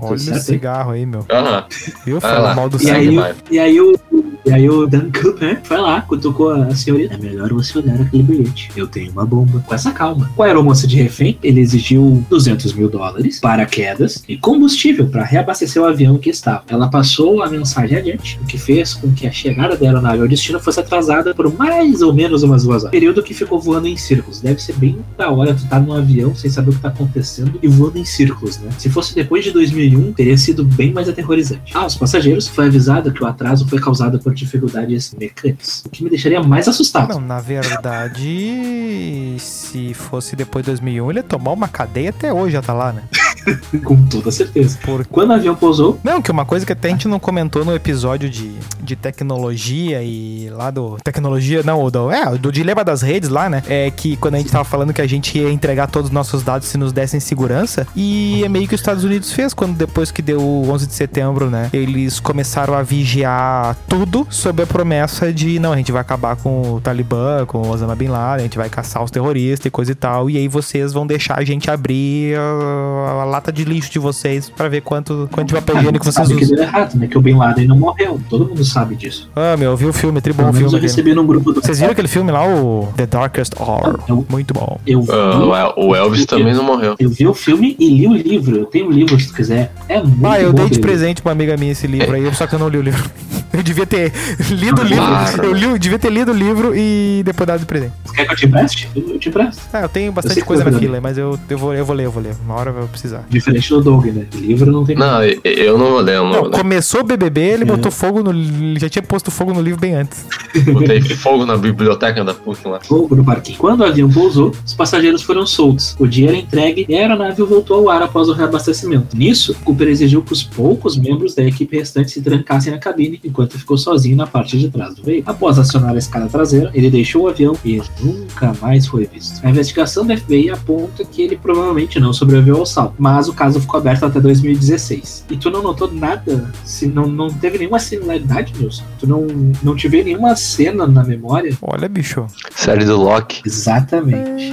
Olha o cigarro aí, meu. Vai Fala lá. mal do E aí, sangue. vai. e aí o. E aí o Dan Cooper foi lá, cutucou a senhorita. É melhor você olhar aquele bilhete. Eu tenho uma bomba. Com essa calma. Com a aeromoça de refém, ele exigiu 200 mil dólares, paraquedas e combustível para reabastecer o avião que estava. Ela passou a mensagem adiante, o que fez com que a chegada da aeronave ao destino fosse atrasada por mais ou menos umas duas horas. Período que ficou voando em círculos. Deve ser bem da hora tu tá num avião sem saber o que tá acontecendo e voando em círculos, né? Se fosse depois de 2001, teria sido bem mais aterrorizante. Aos passageiros foi avisado que o atraso foi causado por dificuldades mecânicas, o que me deixaria mais assustado. Não, na verdade, se fosse depois de 2001, ele ia tomar uma cadeia até hoje já tá lá, né? Com toda certeza. Por... Quando o avião pousou, Não, que uma coisa que até a gente não comentou no episódio de, de tecnologia e lá do. Tecnologia, não, do, é, do dilema das redes lá, né? É que quando a gente tava falando que a gente ia entregar todos os nossos dados se nos dessem segurança. E é meio que os Estados Unidos fez quando depois que deu o 11 de setembro, né? Eles começaram a vigiar tudo sob a promessa de não, a gente vai acabar com o Talibã, com o Osama Bin Laden, a gente vai caçar os terroristas e coisa e tal. E aí vocês vão deixar a gente abrir a, a lata de lixo de vocês pra ver quanto, quanto de papel higiênico vocês sabe que usam. deu errado, né? Que o Bin Laden não morreu. Todo mundo sabe disso. Ah, meu, eu vi o filme, tri bom Pelo o filme. eu recebi num grupo do Vocês viram aquele filme lá, o The Darkest Hour? Eu- Muito bom. Eu vi, Ah, o El- o Elvis também não morreu. eu vi o filme e li o livro. Eu tenho o livro se tu quiser. É muito Ah, eu bom dei de presente pra uma amiga minha esse livro aí, só que eu não li o livro. Eu devia ter lido o livro. Claro. Eu li, eu devia ter lido o livro e depois dado de presente. livro. Quer que eu te empreste? Eu, eu te empresto. Ah, eu tenho bastante que coisa na fila, mas eu, eu, vou, eu vou ler, eu vou ler. Uma hora eu vou precisar. Diferente do Doug, né? Livro não tem Não, eu- eu não vou ler, eu não Não, vou ler. começou o BBB, ele É. botou fogo no. Já tinha posto fogo no livro bem antes. Botei fogo na biblioteca da PUC lá. fogo no parquinho. Quando o avião pousou, os passageiros foram soltos. O dinheiro entregue e a aeronave voltou ao ar após o reabastecimento. Nisso, Cooper exigiu que os poucos membros da equipe restante se trancassem na cabine, enquanto ficou sozinho na parte de trás do veículo. Após acionar a escada traseira, ele deixou o avião e nunca mais foi visto. A investigação da FBI aponta que ele provavelmente não sobreviveu ao salto, mas o caso ficou aberto até 2016. E tu não notou nada? Se não, não teve nenhuma similaridade, Nilson? Tu não, não te vê nenhuma cena na memória? Olha, bicho. Série do Loki. Exatamente.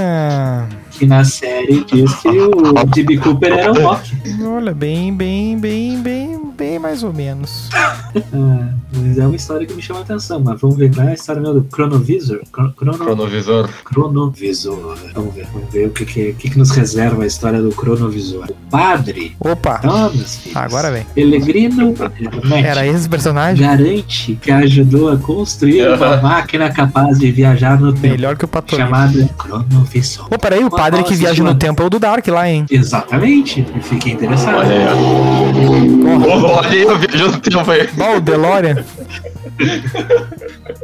É... Que na série diz que o D.B. Cooper era o Loki. Olha, bem, bem, bem, bem, bem mais ou menos. Mas é uma história que me chama a atenção. Mas vamos ver qual é a história mesmo do Chronovisor. Chro- Chrono... Cronovisor. Cronovisor. Vamos ver, vamos ver o que, que, que, que nos reserva a história do Cronovisor. O padre. Opa, Então, meus filhos. agora vem. Pellegrino Hermetti Era esse personagem? garante que ajudou a construir uma máquina capaz de viajar no tempo. Melhor que o Patolino. Chamada Cronovisor. Pô, peraí, o padre que viaja no tempo é o do Dark lá, hein? Exatamente. Eu fiquei interessado. Olha aí, ó. Olha aí, eu viajando no tempo aí. Ó, o DeLorean.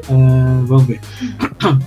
Ah, vamos ver.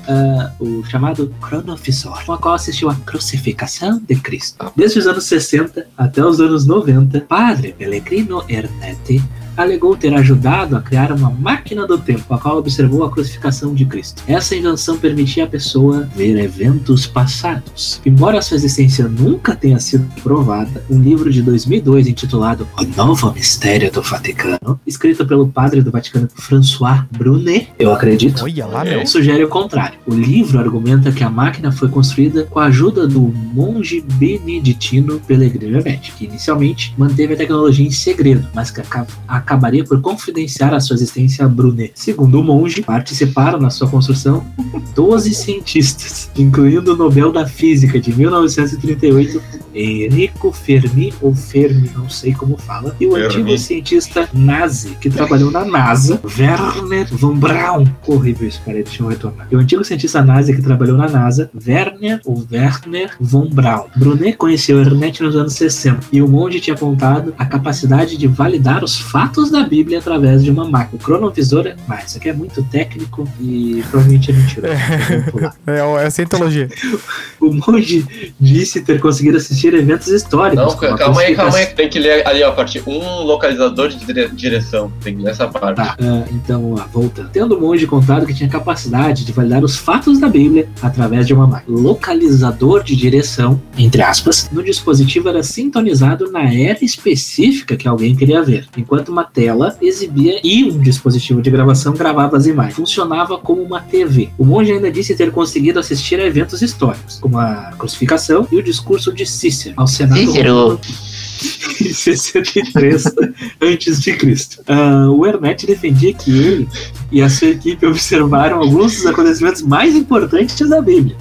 Ah, o chamado Cronofissor, com a qual assistiu a crucificação de Cristo. Desde os anos 60 até os anos 90, Padre Pellegrino Ernetti alegou ter ajudado a criar uma máquina do tempo, a qual observou a crucificação de Cristo. Essa invenção permitia à pessoa ver eventos passados. Embora sua existência nunca tenha sido provada, um livro de 2002 intitulado O Novo Mistério do Vaticano, escrito pelo padre do Vaticano François Brunet, eu acredito, lá, sugere o contrário. O livro argumenta que a máquina foi construída com a ajuda do monge beneditino Pellegrino Hermetti, que inicialmente manteve a tecnologia em segredo, mas que aca- acabaria por confidenciar a sua existência a Brunet. Segundo o monge, participaram na sua construção 12 cientistas, incluindo o Nobel da Física de 1938, Enrico Fermi, ou Fermi, não sei como fala, e o Fermi. antigo cientista nazi que trabalhou na NASA, Werner von Braun. Horrível isso, cara, deixa eu retornar. E o antigo cientista nazi que trabalhou na NASA, Werner ou Werner von Braun. Brunet conheceu Ernest nos anos 60 e o monge tinha apontado a capacidade de validar os fatos da Bíblia através de uma máquina. O cronovisor, é- mas isso aqui é muito técnico e provavelmente é mentira. É, é a cientologia. O monge disse ter conseguido assistir eventos históricos. Não, a calma aí, calma aí. Tem que ler ali, ó, a parte um localizador de dire- direção. Tem que ler essa parte. Tá, ah, então, vamos lá, voltando. Tendo o monge contado que tinha capacidade de validar os fatos da Bíblia através de uma máquina. Localizador de direção, entre aspas, no dispositivo era sintonizado na era específica que alguém queria ver, enquanto uma tela exibia e um dispositivo de gravação gravava as imagens. Funcionava como uma TV. O monge ainda disse ter conseguido assistir a eventos históricos, como a crucificação e o discurso de Cícero ao Senado Romano em 63 antes de Cristo. Ah, o Ernest defendia que ele e a sua equipe observaram alguns dos acontecimentos mais importantes da Bíblia.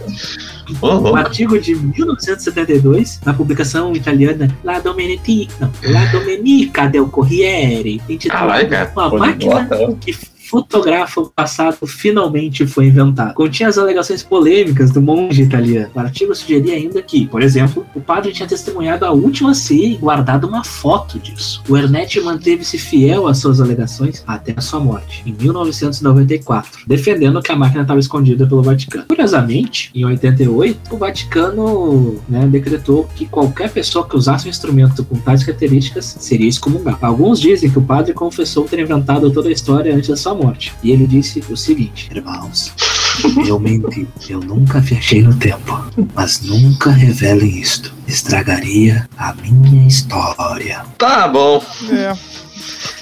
Ô, Um artigo de 1972, na publicação italiana La Domenica, não, La Domenica del Corriere, intitulado. Uma máquina bota. que fotografa o passado finalmente foi inventado. Continha as alegações polêmicas do monge italiano. O artigo sugeria ainda que, por exemplo, o padre tinha testemunhado a última ceia e guardado uma foto disso. O Ernest manteve-se fiel às suas alegações até a sua morte, em 1994, defendendo que a máquina estava escondida pelo Vaticano. Curiosamente, em 88, o Vaticano né, decretou que qualquer pessoa que usasse um instrumento com tais características seria excomungado. Alguns dizem que o padre confessou ter inventado toda a história antes da sua morte. E ele disse o seguinte: Irmãos, eu menti. Eu nunca viajei no tempo. Mas nunca revelem isto. Estragaria a minha história. Tá bom. É.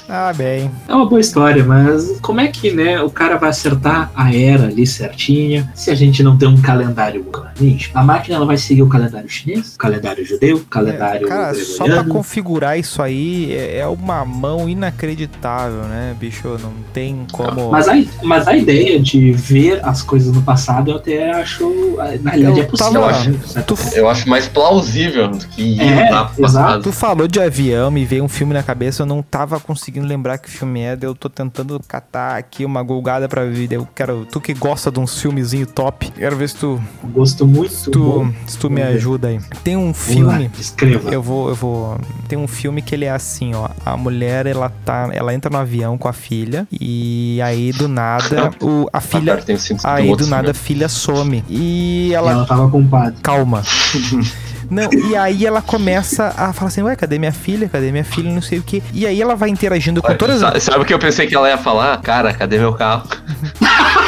Ah, bem. É uma boa história, mas como é que, né, o cara vai acertar a era ali certinha se a gente não tem um calendário ninja? A máquina ela vai seguir o calendário chinês, o calendário judeu, o calendário É, cara, só pra configurar isso aí é é uma mão inacreditável, né, bicho? Não tem como. Mas a, mas a ideia de ver as coisas no passado eu até acho. Na realidade Eu é possível. tava- né? Certo? Tu, Eu acho mais plausível do que É, tá pro exato. passado. tu falou de avião, me veio um filme na cabeça, eu não tava conseguindo lembrar que filme é, eu tô tentando catar aqui uma golgada pra ver. daí Eu quero. Tu que gosta de uns filmezinho top, quero ver se tu, Gosto muito. tu, bom. se tu me ajuda aí. Tem um filme. Escreva. Eu vou, eu vou. Tem um filme que ele é assim, ó. A mulher, ela tá. Ela entra no avião com a filha. E aí, do nada, o, a filha. Tem cinco Aí, do nada, a filha some. E E ela. ela tava com o padre. Calma. Não, e aí ela começa a falar assim, ué, cadê minha filha? Cadê minha filha? Não sei o quê. E aí ela vai interagindo com todas sa- Sabe o que eu pensei que ela ia falar? Cara, cadê meu carro?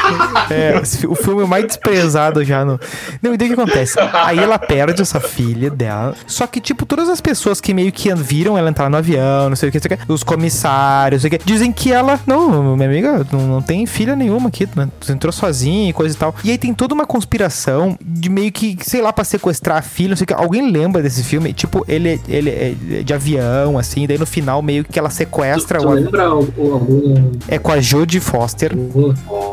É, o filme mais desprezado já no. Não, e daí o que acontece? Aí ela perde essa filha dela. Só que, tipo, todas as pessoas que meio que viram ela entrar no avião, não sei o que, não sei o que, os comissários, não sei o que, dizem que ela. Não, minha amiga, não, não tem filha nenhuma aqui, né? Tu entrou sozinha e coisa e tal. E aí tem toda uma conspiração de meio que, sei lá, pra sequestrar a filha, não sei o que. Alguém lembra desse filme? Tipo, ele, ele é de avião, assim, daí no final meio que ela Tu, sequestra tu o. lembra algum. É com a Jodie Foster.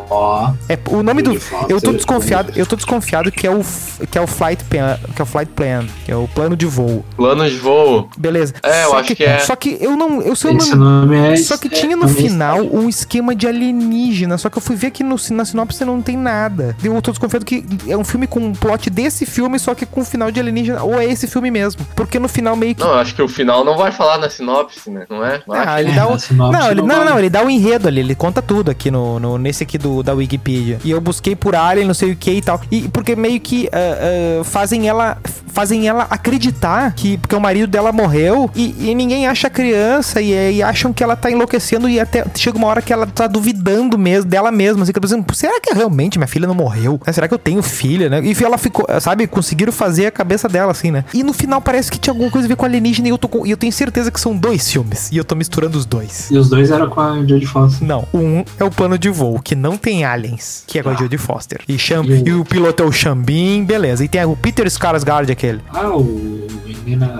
Ó. É, o nome do. Eu tô desconfiado, eu tô desconfiado que é o que é o flight plan, que é o flight plan, que é o plano de voo. Plano de voo. Beleza. É, eu só acho que é. Só que eu não, eu só Esse não nome é. só que é- tinha no é um final mistério. um esquema de alienígena, só que eu fui ver aqui no, na sinopse não tem nada. Eu tô desconfiado que é um filme com um plot desse filme, só que com um final de alienígena, ou é esse filme mesmo. Porque no final meio que. Não, eu acho que o final não vai falar na sinopse, né? Não é? Vai. Ah, ele É, dá o. Não, ele, não, não, ele dá o enredo ali, ele conta tudo aqui no, no- nesse aqui do, da Wikipedia. E eu busquei por Alien, não sei o que e tal. E porque meio que ah, ah, fazem ela fazem ela acreditar que porque o marido dela morreu e, e ninguém acha a criança e, e acham que ela tá enlouquecendo e até chega uma hora que ela tá duvidando mesmo dela mesma, assim, que tá pensando, será que realmente minha filha não morreu? Né? Será que eu tenho filha, né? E ela ficou, sabe, conseguiram fazer a cabeça dela assim, né? E no final parece que tinha alguma coisa a ver com alienígena e eu tô com- e eu tenho certeza que são dois filmes e eu tô misturando os dois. E os dois eram com a Jodie Foster. Não, um é o plano de voo, que não tem aliens, que é com a Ah. Jodie Foster. E, Cham- E o- piloto é o Xambin, beleza. E tem o Peter Skarsgård, aquele. Ah, o,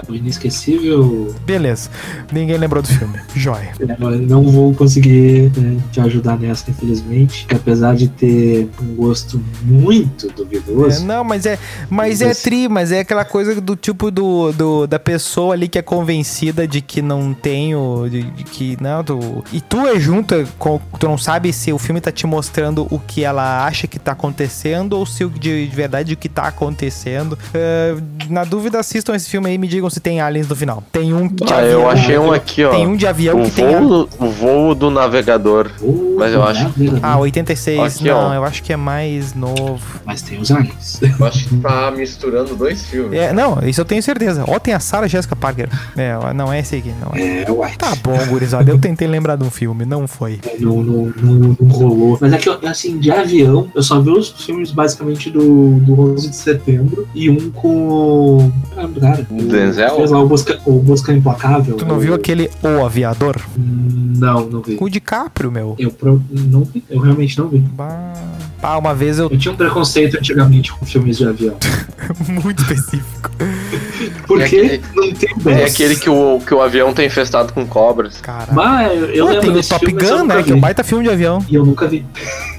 o inesquecível. Beleza. Ninguém lembrou do filme. Joia. Eu não vou conseguir né, te ajudar nessa, infelizmente. Que apesar de ter um gosto muito É, duvidoso. não, mas é, mas é tri, mas é aquela coisa do tipo do, do da pessoa ali que é convencida de que não tem o de, de que não, tu, e tu é junto com, tu não sabe se o filme tá te mostrando o que ela acha que tá acontecendo ou se o de, de verdade o que tá acontecendo. É, na dúvida assistam esse filme aí e me digam se tem aliens no final. Tem um de Ah, avião, eu achei um aqui, ó. tem um de avião O que tem a- voo, o voo do navegador. Oh, Mas eu acho- Ah, 86. Aqui, não, ó. eu acho que é mais novo. Mas tem os aliens. Eu acho que tá misturando dois filmes. É, não, isso eu tenho certeza. Ó, tem a Sarah Jessica Parker. É, ó, não é esse aqui, não é. É, uai. Tá bom, gurizada. Eu tentei lembrar de um filme, não foi. Não, não, não, não rolou. Mas é que, assim, de avião, eu só vi os filmes basicamente do, do 11 de setembro e um com. Ah, cara, o- Denzel? fez lá o Busca, o Busca Implacável. Tu não o- viu aquele O Aviador? Não, não vi. Com o DiCaprio, meu. Eu pro- não vi. Eu realmente não vi. Bah, Pá, uma vez eu. Eu tinha um preconceito antigamente com filmes de avião. Muito específico. Porque É aquele- não tem É dessa. aquele que o, que o avião tá infestado com cobras. Cara. Mas eu, eu Pô, lembro tem o desse Top filme, Gun, nunca né? Que é um baita filme de avião. E eu nunca vi.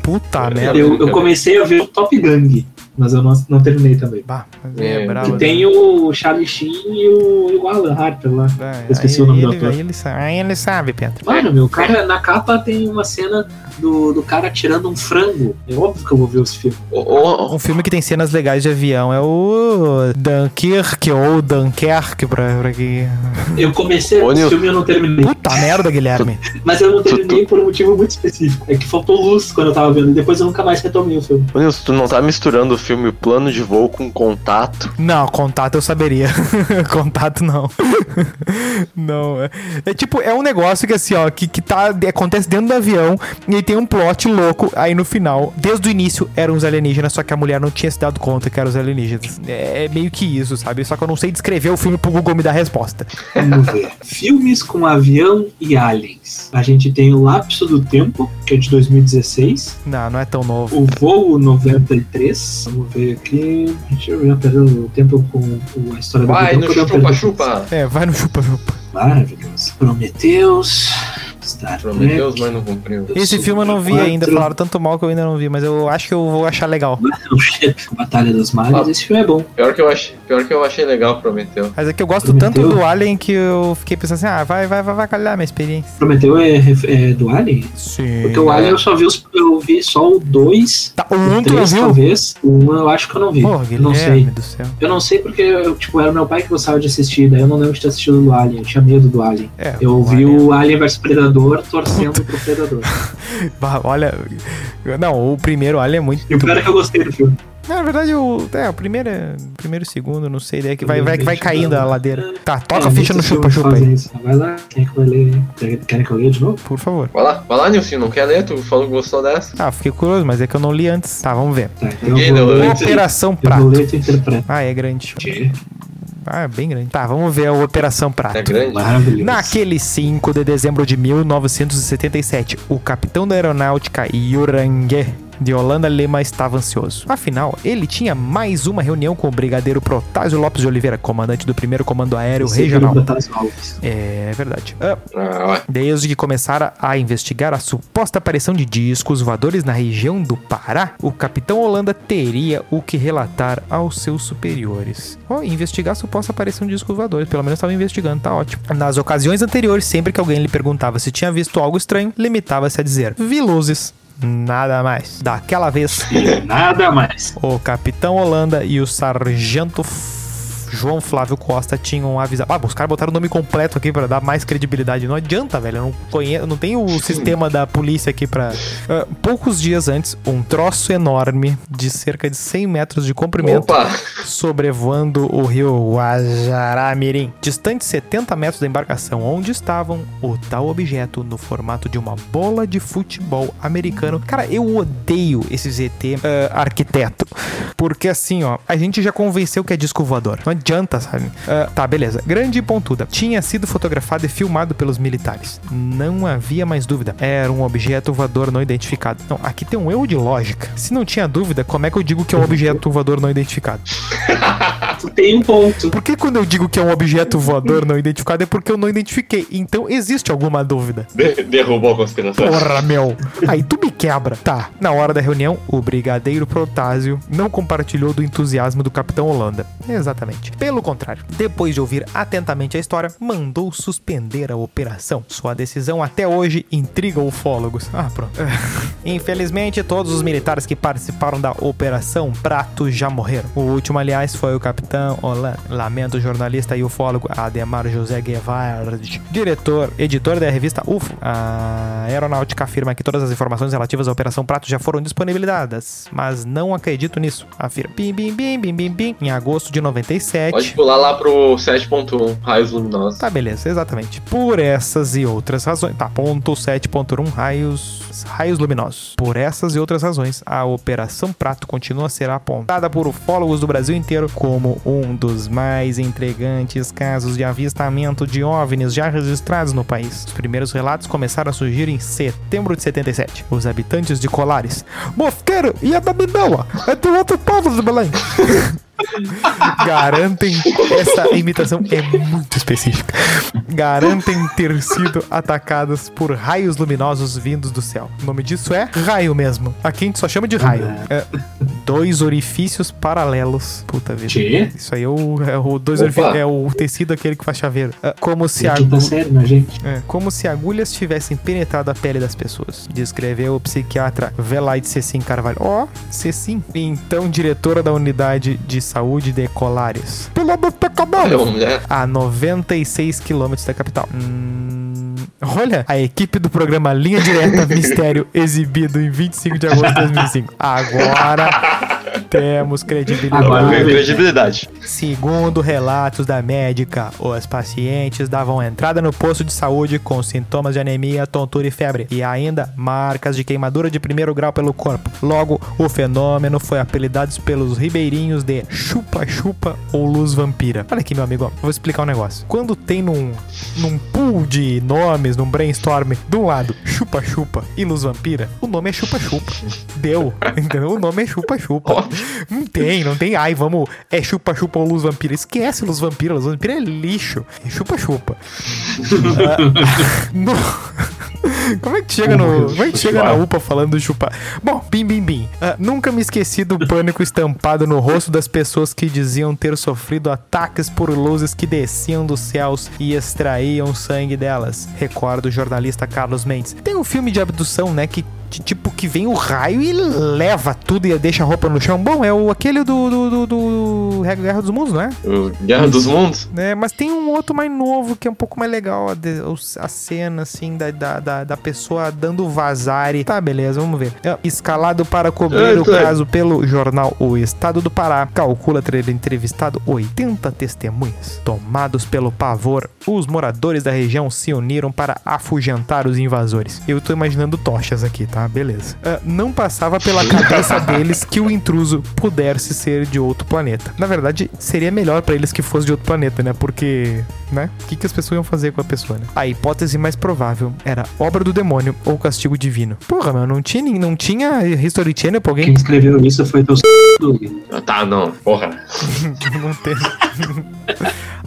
Puta merda. Eu, eu comecei a ver o Top Gang, mas eu não, não terminei também. Bah, É, é, bravo. Que tem o Charlie Sheen e o, e o Alan Harper lá. É, eu esqueci aí, o nome do ele, ator. aí ele sabe, aí ele sabe, Pedro. Mano, meu, cara, na capa tem uma cena do, do cara tirando um frango. É óbvio que eu vou ver esse filme. O, o- Um filme que tem cenas legais de avião é o Dunkirk ou Dunkerque, pra, pra que. Eu comecei Ô, esse filme e eu não terminei. Puta merda, Guilherme. Mas eu não terminei por um motivo muito específico. É que faltou luz quando eu tava vendo. E depois eu nunca mais retomei o filme. Ô, Nilson, tu não tá misturando o filme Plano de Voo com Contato? Não, contato eu saberia. contato não. não. É, é tipo, é um negócio que assim, ó, que, que tá, acontece dentro do avião e aí tem um plot louco. Aí no final, desde o início, eram os alienígenas, só que a mulher não tinha se dado conta que eram os alienígenas. É meio que isso, sabe? Só que eu não sei descrever o filme pro Google me dar a resposta. Vamos ver. Filmes com avião e aliens. A gente tem o Lapso do Tempo, que é de 2016. Não, não é tão novo. O Voo 93. Vamos ver aqui. Deixa eu ver, perdeu o tempo com a história Vai do no tempo. chupa-chupa. É, vai no chupa-chupa. Maravilhoso. Prometeus. Star Prometeus, Trek. mas não cumpriu. Esse filme eu não vi Quatro. ainda. Falaram tanto mal que eu ainda não vi, mas eu acho que eu vou achar legal. Batalha das Malhas. Ah. Esse filme é bom. Pior que eu achei, pior que eu achei legal Prometeu. Mas é que eu gosto Prometeu? tanto do Alien que eu fiquei pensando assim, ah, vai, vai, vai, vai calhar minha experiência. Prometeu é, é do Alien? Sim. Porque o Alien eu só vi, os, eu vi só o 2, Tá, o o 1 tu não 3 viu? talvez. O 1 eu acho que eu não vi. Pô, eu não sei. Do céu. Eu não sei porque, eu, tipo, era meu pai que gostava de assistir, daí eu não lembro de ter assistido do Alien, eu tinha medo do Alien. É, Eu vi Alien- o Alien vs Predador torcendo pro Predador. Bah, Olha, não, o primeiro Alien é muito. E o pior é que eu gostei do filme. Na verdade, o, é, o primeiro é. Primeiro e o segundo, não sei, daí que vai, vai, vai caindo a ladeira. Tá, toca É, a ficha no chupa-chupa aí, isso. Vai lá, quem é que vai ler? Querem- que eu leia de novo? por favor. Vai lá, vai lá, Nilson, não quer ler? Tu falou que gostou dessa? Ah, fiquei curioso, mas é que eu não li antes. Tá, vamos ver. Tá, então Ninguém leu antes. Operação Eu vou Prato. ler e tu interpreta. Ah, é grande. Ah, é bem grande. Tá, vamos ver a Operação Prato. É grande? Maravilhoso. Naquele 5 de dezembro de 1977, o capitão da aeronáutica Yurangue de Holanda Lema estava ansioso. Afinal, ele tinha mais uma reunião com o brigadeiro Protásio Lopes de Oliveira, comandante do primeiro comando aéreo Esse regional. da Thales Alves. É verdade. Ah, Ah. Desde que começara a investigar a suposta aparição de discos voadores na região do Pará, o capitão Holanda teria o que relatar aos seus superiores. Ó, investigar a suposta aparição de discos voadores, pelo menos estava investigando, tá ótimo. Nas ocasiões anteriores, sempre que alguém lhe perguntava se tinha visto algo estranho, limitava-se a dizer: Vi luzes. Nada mais. Daquela vez, Nada mais. o capitão Holanda e o sargento João Flávio Costa tinham avisado. Ah, os caras botaram o nome completo aqui pra dar mais credibilidade. Não adianta, velho. Eu não conheço, não tenho o sistema da polícia aqui pra. Ah, poucos dias antes, um troço enorme de cerca de 100 metros de comprimento Opa! sobrevoando o rio Guajará-Mirim, distante 70 metros da embarcação onde estavam o tal objeto no formato de uma bola de futebol americano. Cara, eu odeio esse ZT ah, arquiteto, porque assim, ó, a gente já convenceu que é disco voador. Não adianta, sabe? Ah, tá, beleza. Grande e pontuda. Tinha sido fotografado e filmado pelos militares. Não havia mais dúvida. Era um objeto voador não identificado. Não, aqui tem um erro de lógica. Se não tinha dúvida, como é que eu digo que é um objeto voador não identificado? Tu tem um ponto. Por que quando eu digo que é um objeto voador não identificado é porque eu não identifiquei? Então existe alguma dúvida. De- derrubou a conspiração. Porra, meu. Aí tu me quebra. Tá. Na hora da reunião, o brigadeiro Protásio não compartilhou do entusiasmo do capitão Holanda. Exatamente. Pelo contrário, depois de ouvir atentamente a história, mandou suspender a operação. Sua decisão até hoje intriga ufólogos. Ah, pronto. Infelizmente, todos os militares que participaram da Operação Prato já morreram. O último, aliás, foi o capitão Holanda. Lamento o jornalista e ufólogo Ademar José Guevara, diretor, editor da revista UFO. A aeronáutica afirma que todas as informações relativas à Operação Prato já foram disponibilizadas, mas não acredito nisso, afirma. Bim, bim, bim, bim, bim, bim. Em agosto de 97. Pode pular lá pro 7.1, raios luminosos. Tá, beleza, exatamente. Por essas e outras razões. Tá, ponto 7.1, raios, raios luminosos. Por essas e outras razões, a Operação Prato continua a ser apontada por ufólogos do Brasil inteiro como um dos mais intrigantes casos de avistamento de OVNIs já registrados no país. Os primeiros relatos começaram a surgir em setembro de 77. Os habitantes de Colares. Mosqueiro e a Babinoa é do outro povo de Belém. garantem essa imitação é muito específica. Garantem ter sido atacadas por raios luminosos vindos do céu. O nome disso é raio mesmo. Aqui a gente só chama de raio. É, dois orifícios paralelos. Puta vida. Tchê? Isso aí é o, é o dois é o tecido aquele que faz chaveiro. É, como se É a quinta série, né, gente? é, como se agulhas tivessem penetrado a pele das pessoas, descreveu o psiquiatra Velaide Cecim Carvalho. Ó, oh, Cecim, então diretora da unidade de saúde de Colares. Pelo amor de É. A 96 quilômetros da capital. Hum, olha, a equipe do programa Linha Direta Mistério, exibido em 25 de agosto de 2005. Agora temos credibilidade. Agora credibilidade. Segundo relatos da médica, os pacientes davam entrada no posto de saúde com sintomas de anemia, tontura e febre, e ainda marcas de queimadura de primeiro grau pelo corpo. Logo, o fenômeno foi apelidado pelos ribeirinhos de chupa-chupa ou luz vampira. Olha aqui, meu amigo, ó, vou explicar um negócio. Quando tem num, num pool de nomes, num brainstorm, de um lado chupa-chupa e luz vampira, o nome é chupa-chupa. Deu, entendeu? O nome é chupa-chupa. Não tem, não tem. Ai, vamos. É chupa-chupa ou luz vampira. Esquece luz vampira. Luz vampira é lixo. É chupa-chupa. Ah, no- Como é que chega no. Como é que chega na UPA falando de chupar? Bom, bim, bim, bim. Ah, nunca me esqueci do pânico estampado no rosto das pessoas que diziam ter sofrido ataques por luzes que desciam dos céus e extraíam sangue delas. Recordo o jornalista Carlos Mendes. Tem um filme de abdução, né? Que tipo que vem o raio e leva tudo e deixa a roupa no chão. Bom, é o aquele do, do, do, do Guerra dos Mundos, não é? O Guerra dos Mundos. É, mas tem um outro mais novo que é um pouco mais legal. A, a cena, assim, da, da, da, da pessoa dando vazare. Tá, beleza, vamos ver. É, escalado para cobrir o Eita. caso pelo jornal O Estado do Pará, calcula ter entrevistado 80 testemunhas. Tomados pelo pavor, os moradores da região se uniram para afugentar os invasores. Eu tô imaginando tochas aqui, tá? Beleza. Ah, não passava pela cabeça deles que o intruso pudesse ser de outro planeta. Na verdade, seria melhor pra eles que fosse de outro planeta, né? Porque, né? O que, que as pessoas iam fazer com a pessoa, né? A hipótese mais provável era obra do demônio ou castigo divino. Porra, meu, não tinha, não tinha History Channel pra Quem alguém escreveu isso foi teu. Ah, Tá, não. Porra. não ter.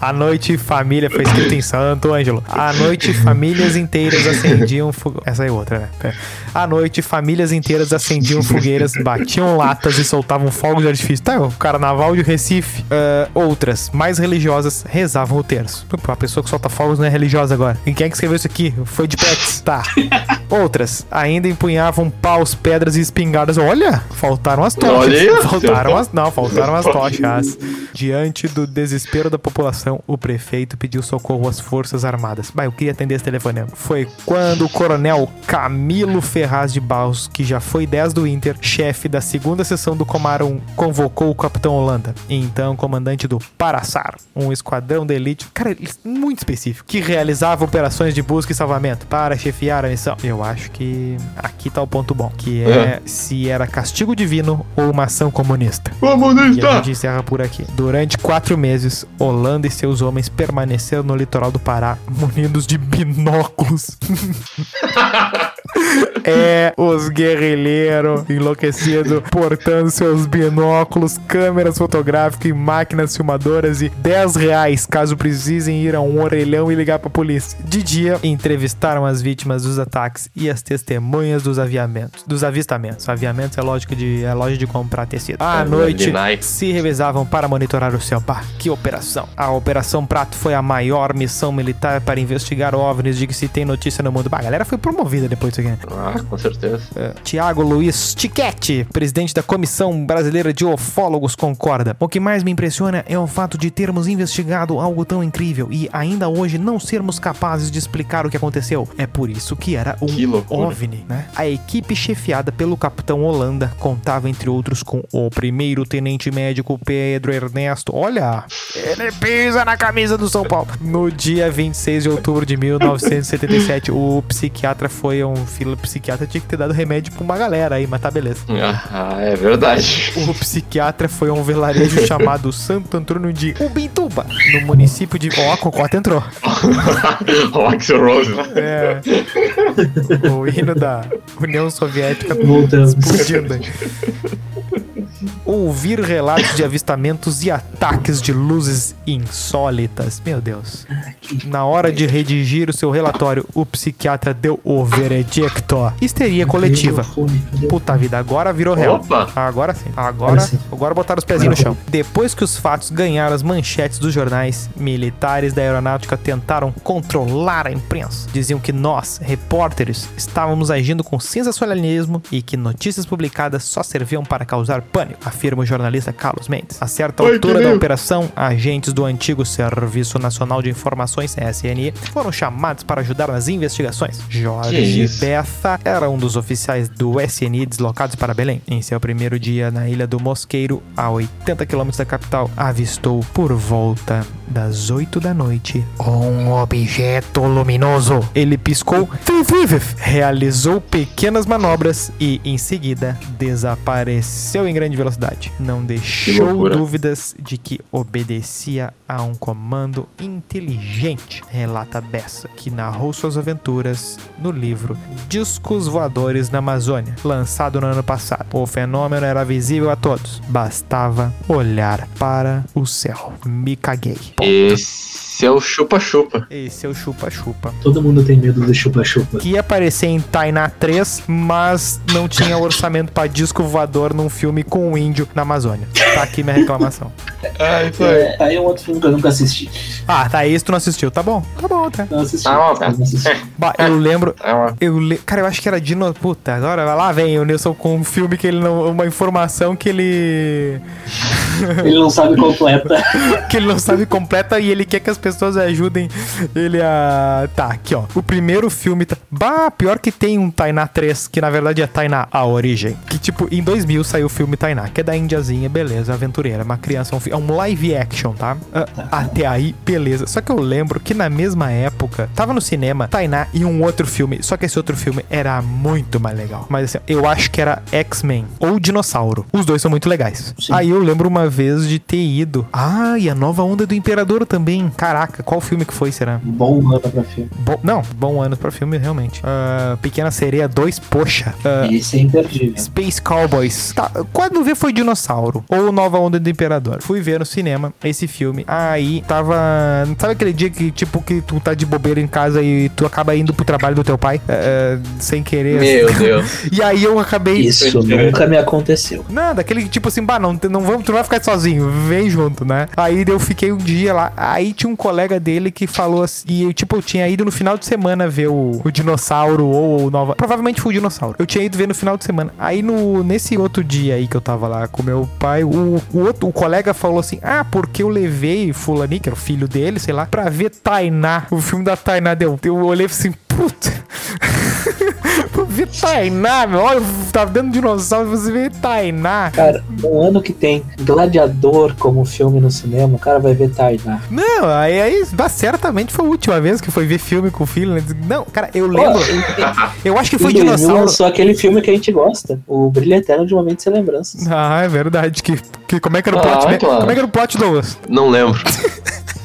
À noite, família foi escrito em Santo Ângelo. À noite, famílias inteiras acendiam fogo... Essa é outra, né? É. À noite, famílias inteiras acendiam fogueiras, batiam latas e soltavam fogos de artifício. Tá, o carnaval de Recife. Ah, outras, mais religiosas, rezavam o terço. Pô, a pessoa que solta fogos não é religiosa agora. E quem é que escreveu isso aqui? Foi de Pets. Tá. Outras, ainda empunhavam paus, pedras e espingardas. Olha, faltaram as tochas. Olha faltaram as... Não, faltaram as tochas. Diante do desespero da população, o prefeito pediu socorro às Forças Armadas. Bah, eu queria atender esse telefonema. Foi quando o coronel Camilo Ferraz de Barros, que já foi 10 do Inter, chefe da segunda seção do Comar 1, convocou o capitão Holanda, então comandante do Paraçar, um esquadrão de elite, cara, muito específico, que realizava operações de busca e salvamento para chefiar a missão. Eu acho que aqui tá o ponto bom, que é se era castigo divino ou uma ação comunista. E a Comunista! gente encerra por aqui. Durante quatro meses, Holanda e seus homens permaneceram no litoral do Pará, munidos de binóculos. é, os guerrilheiros enlouquecidos, portando seus binóculos, câmeras fotográficas e máquinas filmadoras e 10 reais caso precisem ir a um orelhão e ligar pra polícia. De dia, entrevistaram as vítimas dos ataques e as testemunhas dos aviamentos. Dos avistamentos. Aviamentos é lógico de, é loja de comprar tecido. À É, noite, se revezavam para monitorar o céu. Bah, que operação! A Operação Prato foi a maior missão militar para investigar OVNIs de que se tem notícia no mundo. Bah, a galera foi promovida depois aqui. né? Ah, com certeza. É, Tiago Luiz Tiquete, presidente da Comissão Brasileira de Ufólogos, concorda. O que mais me impressiona é o fato de termos investigado algo tão incrível e ainda hoje não sermos capazes de explicar o que aconteceu. É por isso que era um Que. OVNI, né? A equipe chefiada pelo capitão Holanda contava, entre outros, com o primeiro tenente médico Pedro Ernesto. Olha, ele pisa na camisa do São Paulo. No dia 26 de outubro de 1977, o psiquiatra foi um fila psiquiatra tinha que ter dado remédio pra uma galera aí, mas tá beleza. Ah, é verdade. O psiquiatra foi a um vilarejo chamado Santo Antônio de Ubituba, no município de. Ó, a Cocota entrou. o Axel Rose. né? É. O hino da União Soviética explodindo. Ouvir relatos de avistamentos e ataques de luzes insólitas. Meu Deus. Na hora de redigir o seu relatório, o psiquiatra deu o veredicto. Histeria coletiva. Puta vida, agora virou real. Opa! Agora sim. Agora, Agora sim. agora botaram os pezinhos no chão. Depois que os fatos ganharam as manchetes dos jornais, militares da aeronáutica tentaram controlar a imprensa. Diziam que nós, repórteres, estávamos agindo com sensacionalismo e que notícias publicadas só serviam para causar pânico, afirma o jornalista Carlos Mendes. A certa Oi, altura da operação, agentes do antigo Serviço Nacional de Informações, SNI, foram chamados para ajudar nas investigações. Jorge? Bessa era um dos oficiais do SNI deslocados para Belém. Em seu primeiro dia na ilha do Mosqueiro, a 80 quilômetros da capital, avistou por volta das 8 da noite um objeto luminoso. Ele piscou, realizou pequenas manobras e, em seguida, desapareceu em grande velocidade. Não deixou dúvidas de que obedecia a um comando inteligente, relata Bessa, que narrou suas aventuras no livro Discos Voadores na Amazônia, lançado no ano passado. O fenômeno era visível a todos, bastava olhar para o céu. Me caguei. Esse é o chupa-chupa. Esse é o chupa-chupa. Todo mundo tem medo do chupa-chupa. Que ia aparecer em Tainá 3, mas não tinha orçamento pra disco voador num filme com um índio na Amazônia. Tá aqui minha reclamação. Ah, isso É, aí é um outro filme que eu nunca assisti. Ah, tá, esse tu não assistiu. Tá bom, tá bom, tá. Não assisti. Tá bom, tá. Não assisti. Bah, eu lembro, É uma... Eu le... Cara, eu acho que era Dino. Puta, agora lá vem o Nilson com um filme que ele não. Uma informação que ele. Ele não sabe completa. que ele não sabe completa e ele quer que as pessoas ajudem ele a. Tá, aqui ó. O primeiro filme. Tá... Bah, pior que tem um Tainá 3, que na verdade é Tainá A Origem. Que tipo, em 2000 saiu o filme Tainá, que é da Indiazinha, beleza, aventureira, uma criança, um é um live action, tá? Ah, até aí, beleza. Só que eu lembro que na mesma época, tava no cinema Tainá e um outro filme, só que esse outro filme era muito mais legal. Mas assim, eu acho que era X-Men ou Dinossauro. Os dois são muito legais. Sim. Aí eu lembro uma vez de ter ido. Ah, e a nova onda do Imperador também. Caraca, qual filme que foi, será? Bom ano pra filme. Bom, não, bom ano pra filme, realmente. Ah, Pequena Sereia 2, poxa. Ah, Esse é imperdível. Space Cowboys. Tá, quando ver foi Dinossauro. Ou Nova Onda do Imperador. Fui ver no cinema esse filme. Aí tava. Sabe aquele dia que, tipo, que tu tá de bobeira em casa e tu acaba indo pro trabalho do teu pai? É, sem querer. Meu Deus. E aí eu acabei. Isso nunca me aconteceu. Nada, aquele tipo assim, bah, não, não vamos, tu não vai ficar sozinho, vem junto, né? Aí eu fiquei um dia lá, aí tinha um colega dele que falou assim, e tipo, eu tinha ido no final de semana ver o, o dinossauro ou o nova. Provavelmente foi o dinossauro. Eu tinha ido ver no final de semana. Aí no, nesse outro dia aí que eu tava lá com meu pai, o, o outro, o colega falou assim: Ah, porque eu levei Fulani, que era o filho dele dele, sei lá, pra ver Tainá, o filme da Tainá. Deu, eu olhei assim, puta. Ver Tainá, meu. Olha, tava dando dinossauro, você vê Tainá. Cara, um ano que tem Gladiador como filme no cinema, o cara vai ver Tainá. Não, aí, aí certamente foi a última vez que foi ver filme com o filho. né? Não, cara, eu lembro. Eu acho que foi Em 2000 dinossauro. lançou aquele filme que a gente gosta, o Brilho Eterno de Momentos e Lembranças. Ah, é verdade. Que, que, como é que era o Ah, plot? né? claro. Como é que era o plot, Douglas? Não lembro.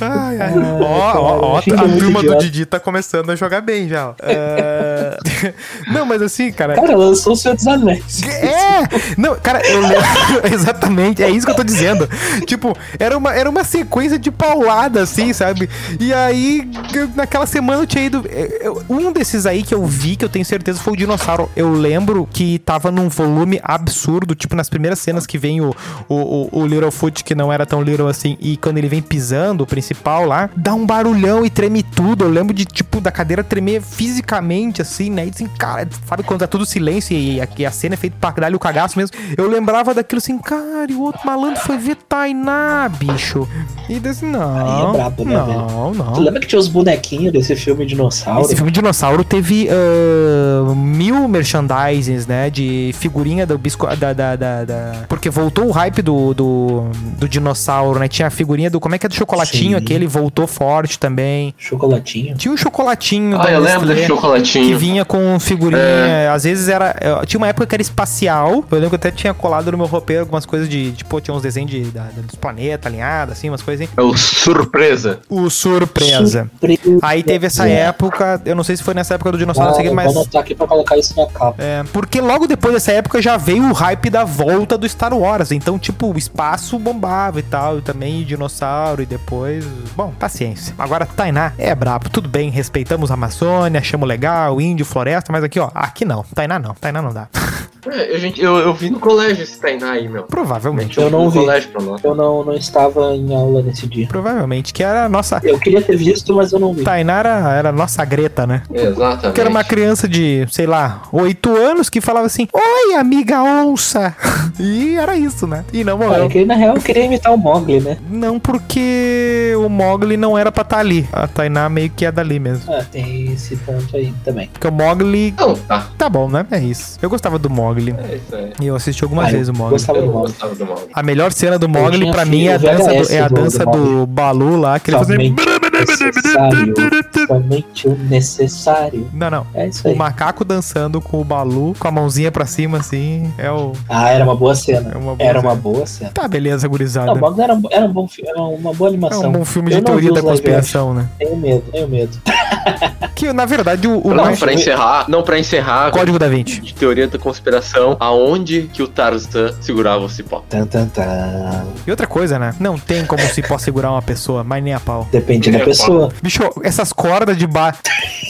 Ai, ai. Ó, ó, ó, a é turma do. Didi tá começando a jogar bem já. É, Não, mas assim, cara. Cara, lançou o Senhor dos Anéis. É! Não, cara, eu lembro. Exatamente, é isso que eu tô dizendo. Tipo, era uma, era uma sequência de paulada, assim, sabe? E aí, naquela semana eu tinha ido. eu- Um desses aí que eu vi, que eu tenho certeza, foi o dinossauro. Eu lembro que tava num volume absurdo, tipo, nas primeiras cenas que vem o, o, o, o Littlefoot, que não era tão Little assim, e quando ele vem pisando, o principal lá, dá um barulhão e treme tudo. Eu lembro de, tipo, da cadeira tremer fisicamente, assim, né? E assim, cara, sabe quando tá tudo silêncio e a, e a cena é feita pra dar o cagaço mesmo? Eu lembrava daquilo assim, cara, e o outro malandro foi ver Tainá, bicho. E desse, não. Aí é brabo, né, não, não. Tu lembra que tinha os bonequinhos desse filme Dinossauro? Esse filme Dinossauro teve ah, mil merchandisings, né? De figurinha do bisco... Da, da, da, da- Porque voltou o hype do, do, do dinossauro, né? Tinha a figurinha do... Como é que é do chocolatinho Sim. aquele? Voltou forte também. Chocolatinho. Tinha um chocolatinho Ah, eu lembro Nestlé desse Que chocolatinho. vinha com figurinha, às vezes era. Tinha uma época que era espacial. Eu lembro que eu até tinha colado no meu roupeiro algumas coisas de. Tipo, tinha uns desenhos de, da- dos planetas alinhados, assim, umas coisas assim. É o surpresa. O surpresa. Surpresa. Aí teve essa É. época, eu não sei se foi nessa época do dinossauro, Ah, não sei o que, mas. Vou anotar aqui pra colocar isso na capa. É, porque logo depois dessa época já veio o hype da volta do Star Wars. Então, tipo, o espaço bombava e tal. E também dinossauro. E depois. Bom, paciência. Agora, Tainá é brabo. Tudo bem, respeitamos a Amazônia, achamos legal, índio, floresta. Mas aqui, ó, aqui não. Tainá não. Tainá não dá. É, eu, gente, eu, eu vi no colégio esse Tainá aí, meu. Provavelmente. Eu não no vi. colégio pra nós. Eu não, não estava em aula nesse dia. Provavelmente. Que era a nossa. Eu queria ter visto, mas eu não vi. Tainá era, era a nossa Greta, né? Exatamente. Que era uma criança de, sei lá, 8 anos que falava assim: Oi, amiga onça. E era isso, né? E não morreu. Olha, que na real eu queria imitar o Mogli, né? Não porque o Mogli não era pra estar ali. A Tainá meio que é dali mesmo. Ah, tem esse ponto aí também. Porque o Mogli. Não, tá. Tá bom, né? É isso. Eu gostava do Mogli. É isso aí. E eu assisti algumas Ah, vezes o Mogli. gostava do Mogli. gostava do Mogli. A melhor cena do Mogli pra mim é a o dança, do, é a dança do do Balu lá, que ele faz assim. Somente. Somente o necessário. Não, não. É isso O aí. macaco dançando com o Balu, com a mãozinha pra cima, assim, é o. Ah, era uma boa cena. É uma boa Era cena. uma boa cena. Tá, beleza, gurizada. Não, o era, um- era um bom era uma boa É animação. um bom filme Eu de teoria da conspiração, né? Tenho medo, tenho medo. Que, na verdade, o, o Não, mais... pra encerrar, não, pra encerrar, Código da Vinci. de teoria da conspiração, aonde que o Tarzan segurava o cipó? Tan, tan, tan. E outra coisa, né? Não tem como se possa segurar uma pessoa, mas nem a pau. Depende da É, pessoa. Bicho, essas cordas de bar.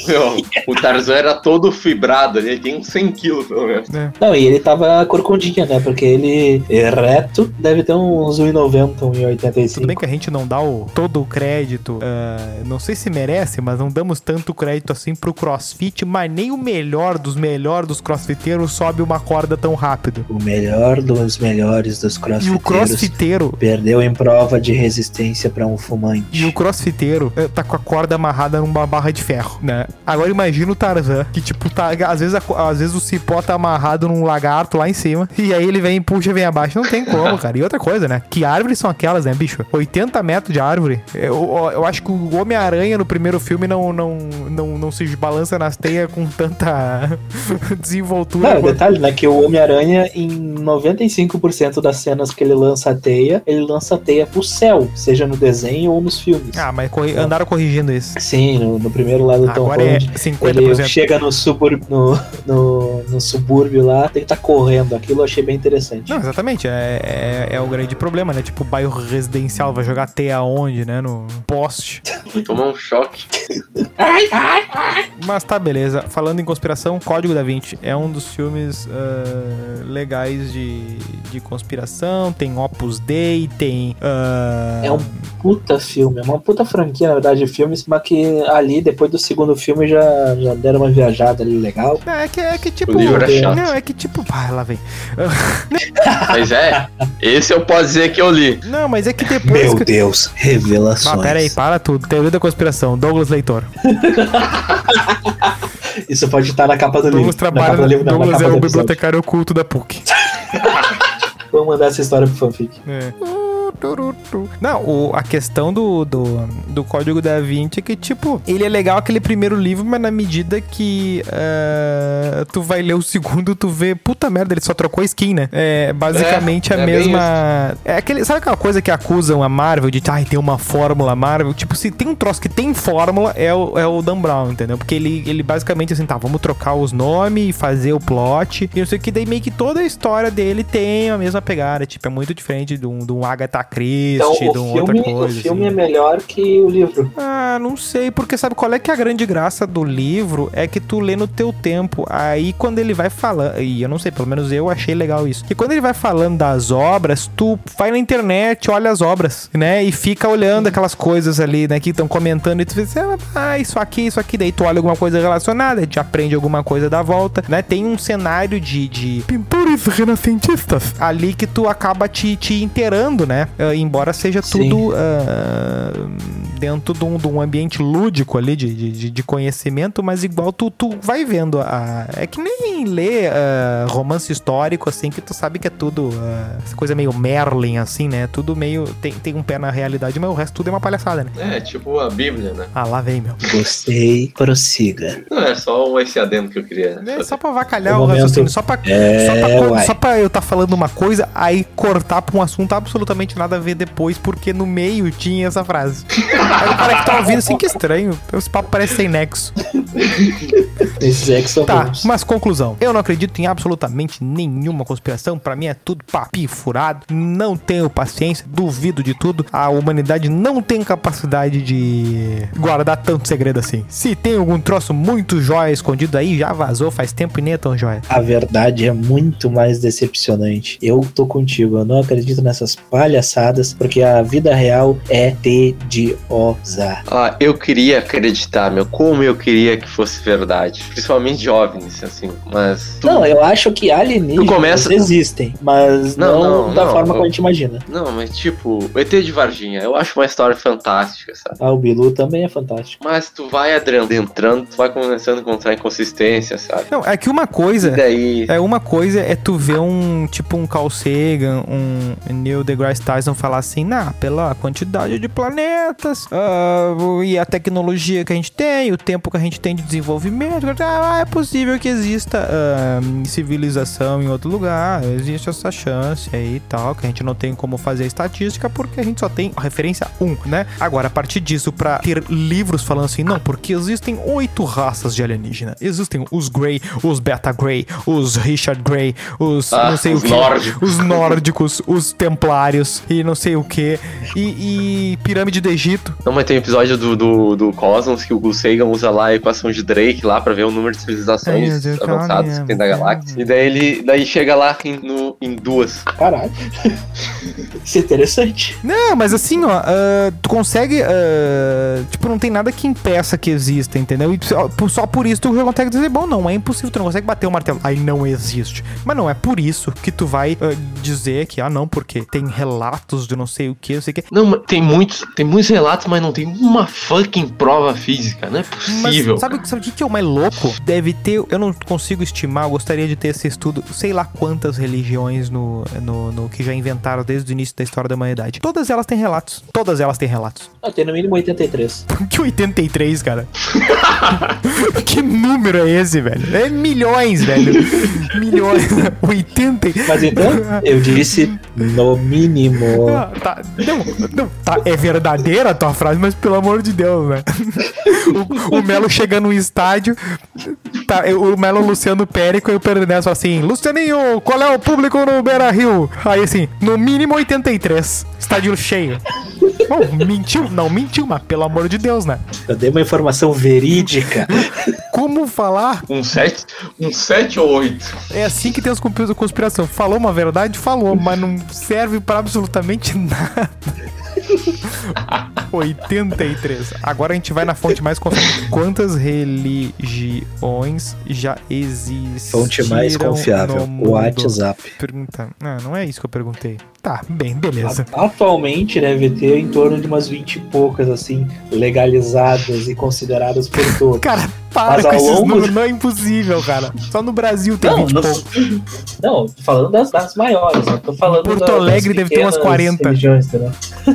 Meu, o Tarzan era todo fibrado ele tem uns 100 quilos pelo menos. né? Não, e ele tava corcundinha, né? Porque ele é reto deve ter uns 1,90, Tudo bem 1,85. que a gente não dá o, todo o crédito. ah, não sei se merece, mas não damos tanto crédito assim pro crossfit, mas nem o melhor dos melhores dos crossfiteiros sobe uma corda tão rápido. O melhor dos melhores dos E o crossfiteiros crossfiteiro. perdeu em prova de resistência pra um fumante. E o crossfiteiro eh, tá com a corda amarrada numa barra de ferro, né? Agora imagina o Tarzan, que tipo, tá, às, vezes a às vezes o cipó tá amarrado num lagarto lá em cima, e aí ele vem e puxa, vem abaixo. Não tem como, cara. E outra coisa, né? Que árvores são aquelas, né, bicho? 80 metros de árvore. Eu, eu acho que o Homem-Aranha no primeiro filme não, não, não, não se balança nas teias com tanta desenvoltura. Não, quanto- detalhe, né? Que o Homem-Aranha, em 95% das cenas que ele lança a teia, ele lança a teia pro céu, seja no desenho ou nos filmes. Ah, mas corri- andaram corrigindo isso. Sim, no, no primeiro lado do Tom Agora é Holland. 50%. Ele chega no, subur, no, no, no subúrbio lá, tem que estar correndo. Aquilo eu achei bem interessante. Não, exatamente. É, é, é o grande problema, né? Tipo, bairro residencial vai jogar teia aonde, né? No poste. Tomou um choque. Ai, ai! Mas tá, beleza. Falando em conspiração, Código da Vinci é um dos filmes ah, legais de, de conspiração. Tem Opus Dei, tem. ah, É um puta filme, é uma puta franquia, na verdade, de filmes, mas que ali, depois do segundo filme, já, já deram uma viajada ali legal. É que, é que tipo. O livro é chato. Não, é que tipo. Ah, lá vem. Mas é, esse eu posso dizer que eu li. Não, mas é que depois. que... Deus, revelações. Ah, pera aí, para tudo. Teoria da conspiração. Douglas Leitor. Isso pode estar na capa do livro. Douglas na trabalha. capa do livro, não, Douglas é o bibliotecário oculto da PUC. Vamos mandar essa história pro fanfic. É. Não, o- a questão do, do, do Código da Vinci é que, tipo, ele é legal aquele primeiro livro, mas na medida que ah, tu vai ler o segundo, tu vê, puta merda, ele só trocou a skin, né? É basicamente É, a é mesma. É aquele. Sabe aquela coisa que acusam a Marvel de, ai, tem uma fórmula Marvel? Tipo, se tem um troço que tem fórmula, é o, é o Dan Brown, entendeu? Porque ele, ele basicamente assim, tá, vamos trocar os nomes e fazer o plot. E não sei o que, daí meio que toda a história dele tem a mesma pegada. Tipo, é muito diferente de um, de um Agatha Christie, Então, de o um filme, outra coisa. o filme assim. é melhor que o livro. Ah, não sei, porque sabe qual é que é a grande graça do livro? É que tu lê no teu tempo. Aí quando ele vai falando, e eu não sei, pelo menos eu achei legal isso. Que quando ele vai falando das obras, tu vai na internet, olha as obras, né? E fica olhando aquelas coisas ali, né, que estão comentando e tu diz, ah, isso aqui, isso aqui, daí tu olha alguma coisa relacionada, te aprende alguma coisa da volta, né? Tem um cenário de, de pintores renascentistas ali que tu acaba te, te inteirando, né? Ah, embora seja Sim. tudo ah, dentro de um, de um ambiente lúdico ali de, de, de conhecimento, mas igual tu, tu vai vendo. A, é que nem ler ah, romance histórico, assim, que tu sabe que é tudo essa coisa meio Merlin, assim, né? Tudo meio. Tem, tem um pé na realidade, mas o resto tudo é uma palhaçada, né? É, tipo a Bíblia, né? Ah, lá vem, meu. Gostei, prossiga. Não, é só esse adendo que eu queria. É só pra vacalhar No o momento- raciocínio, só pra, É, só, pra, só pra eu estar falando uma coisa, aí cortar pra um assunto absolutamente nada a ver depois, porque no meio tinha essa frase. aí o cara que tá ouvindo assim, que estranho, esse papo parece sem nexo. Esses é que são Tá, bons. mas conclusão. Eu não acredito em absolutamente nenhuma conspiração. Pra mim é tudo papi furado. Não tenho paciência, duvido de tudo. A humanidade não tem capacidade de guardar tanto segredo assim. Se tem algum troço muito jóia escondido aí, já vazou faz tempo e nem é tão jóia. A verdade é muito mais decepcionante. Eu tô contigo, eu não acredito nessas palhaçadas, porque a vida real é tediosa. Ah, eu queria acreditar, meu, como eu queria que fosse verdade. Principalmente jovens, assim, mas... tu- Não, eu acho que alienígenas começa- existem, mas não, Não, não, da não, forma eu- como a gente imagina. Não, mas tipo, o ET de Varginha, eu acho uma história fantástica, sabe? Ah, o Bilu também é fantástico. Mas tu vai adentrando, tu vai começando a encontrar inconsistência, sabe? Não, é que uma E coisa. daí... É uma coisa é tu ver um tipo um Carl Sagan, um Neil deGrasse Tyson falar assim, nah, pela quantidade de planetas ah, e a tecnologia que a gente tem, o tempo que a gente tem de desenvolvimento, ah, é possível que exista ah, civilização em outro lugar, existe essa chance aí e tal, que a gente não tem como fazer estatística porque a gente só tem a referência 1, né? Agora, a partir disso, pra ter livros falando assim, não, porque existem oito raças de alienígena, existem os Grey, os Beta Grey, os Richard Grey, os Ah, não sei os o que, nórdicos. os nórdicos, os templários e não sei o que, e, e pirâmide do Egito. Não, mas tem um episódio do, do, do Cosmos que o Gus Sagan usa lá a equação de Drake lá pra ver o número de civilizações eu avançadas que tem da galáxia. E daí ele daí chega lá em, no, em duas. Caralho. Isso é interessante. Não, mas assim, ó, ah, tu consegue. ah, tipo, não tem nada que impeça que exista, entendeu? E só, por- só por isso tu já consegue dizer, bom, não, é impossível, tu não consegue bater o martelo. Aí não existe. Mas não é por isso que tu vai ah, dizer que, ah, não, porque tem relatos de não sei o que, não sei o que. Não, mas tem muitos, tem muitos relatos, mas não tem uma fucking prova física. Não é Mas possível. sabe, sabe o que, que é o mais louco? Deve ter, eu não consigo estimar, eu gostaria de ter esse estudo, sei lá quantas religiões no, no, no que já inventaram desde o início da história da humanidade. Todas elas têm relatos. Todas elas têm relatos. Ah, tem no mínimo 83. Que 83, cara? que número é esse, velho? É milhões, velho. Milhões. 80. Mas então, eu disse no mínimo. Ah, tá, não, não, tá, é verdadeira a tua frase, mas pelo amor de Deus, né? O, o Melo chega no estádio, tá, o Melo Luciano Périco e o Pernesso assim, Lucianinho, qual é o público no Beira Rio? Aí assim, no mínimo 83, estádio cheio. Oh, mentiu? Não, mentiu, mas pelo amor de Deus, né? Eu dei uma informação verídica. Como falar? Um 7 um sete ou 8. É assim que tem as conspi- conspiração. Falou uma verdade? Falou, mas não serve pra absolutamente nada. 83. Agora a gente vai na fonte mais confiável. Quantas religiões já existiram? Fonte mais confiável. O WhatsApp. Pergunta. Ah, não é isso que eu perguntei. Tá, bem, beleza. Atualmente deve ter em torno de umas 20 e poucas, assim, legalizadas e consideradas por todos. Cara, para Mas com esses longo números, de- não é impossível, cara. Só no Brasil tem Não, 20 e não, não, tô falando das, das maiores, eu tô falando Porto da- Alegre deve ter umas pequenas 40. religiões?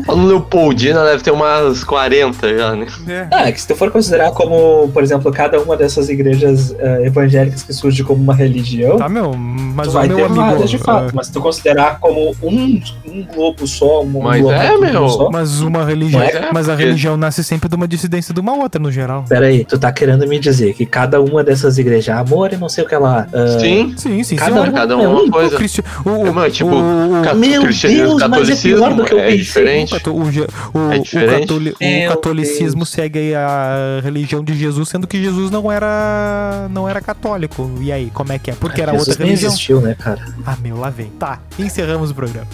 No Leopoldina deve ter umas 40 já, né? É. Ah, é que se tu for considerar como, por exemplo, cada uma dessas igrejas eh, evangélicas que surge como uma religião, Tá, meu, mas tu o vai meu ter amigo. várias de fato. ah, Mas se tu considerar como um, um globo só, um Mas globo é, meu. só, Mas uma religião. Mas é, mas a porque- religião nasce sempre de uma dissidência de uma outra, no geral. Pera aí, tu tá querendo me dizer que cada uma dessas igrejas, amor e não sei o que lá. ah, Sim. Sim, sim, Cada senhora. um Cada é uma um, uma coisa. O, cristi... o, É, mano, tipo, o, Meu Deus, mas é catolicismo pior do que eu é pensei. diferente. o, o, o, É o diferente? catoli- o catolicismo Deus. segue aí a religião de Jesus, sendo que Jesus não era não era católico. E aí, como é que é? Porque era Jesus outra nem religião. existiu, né, cara? Ah, meu, lá vem. Tá, encerramos o programa.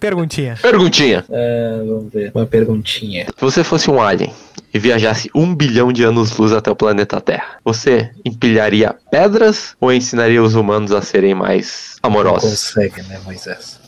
Perguntinha. Perguntinha. Ah, vamos ver. Uma perguntinha. Se você fosse um alien e viajasse um bilhão de anos-luz até o planeta Terra, você empilharia pedras ou ensinaria os humanos a serem mais Não amorosos? consegue, né, Moisés?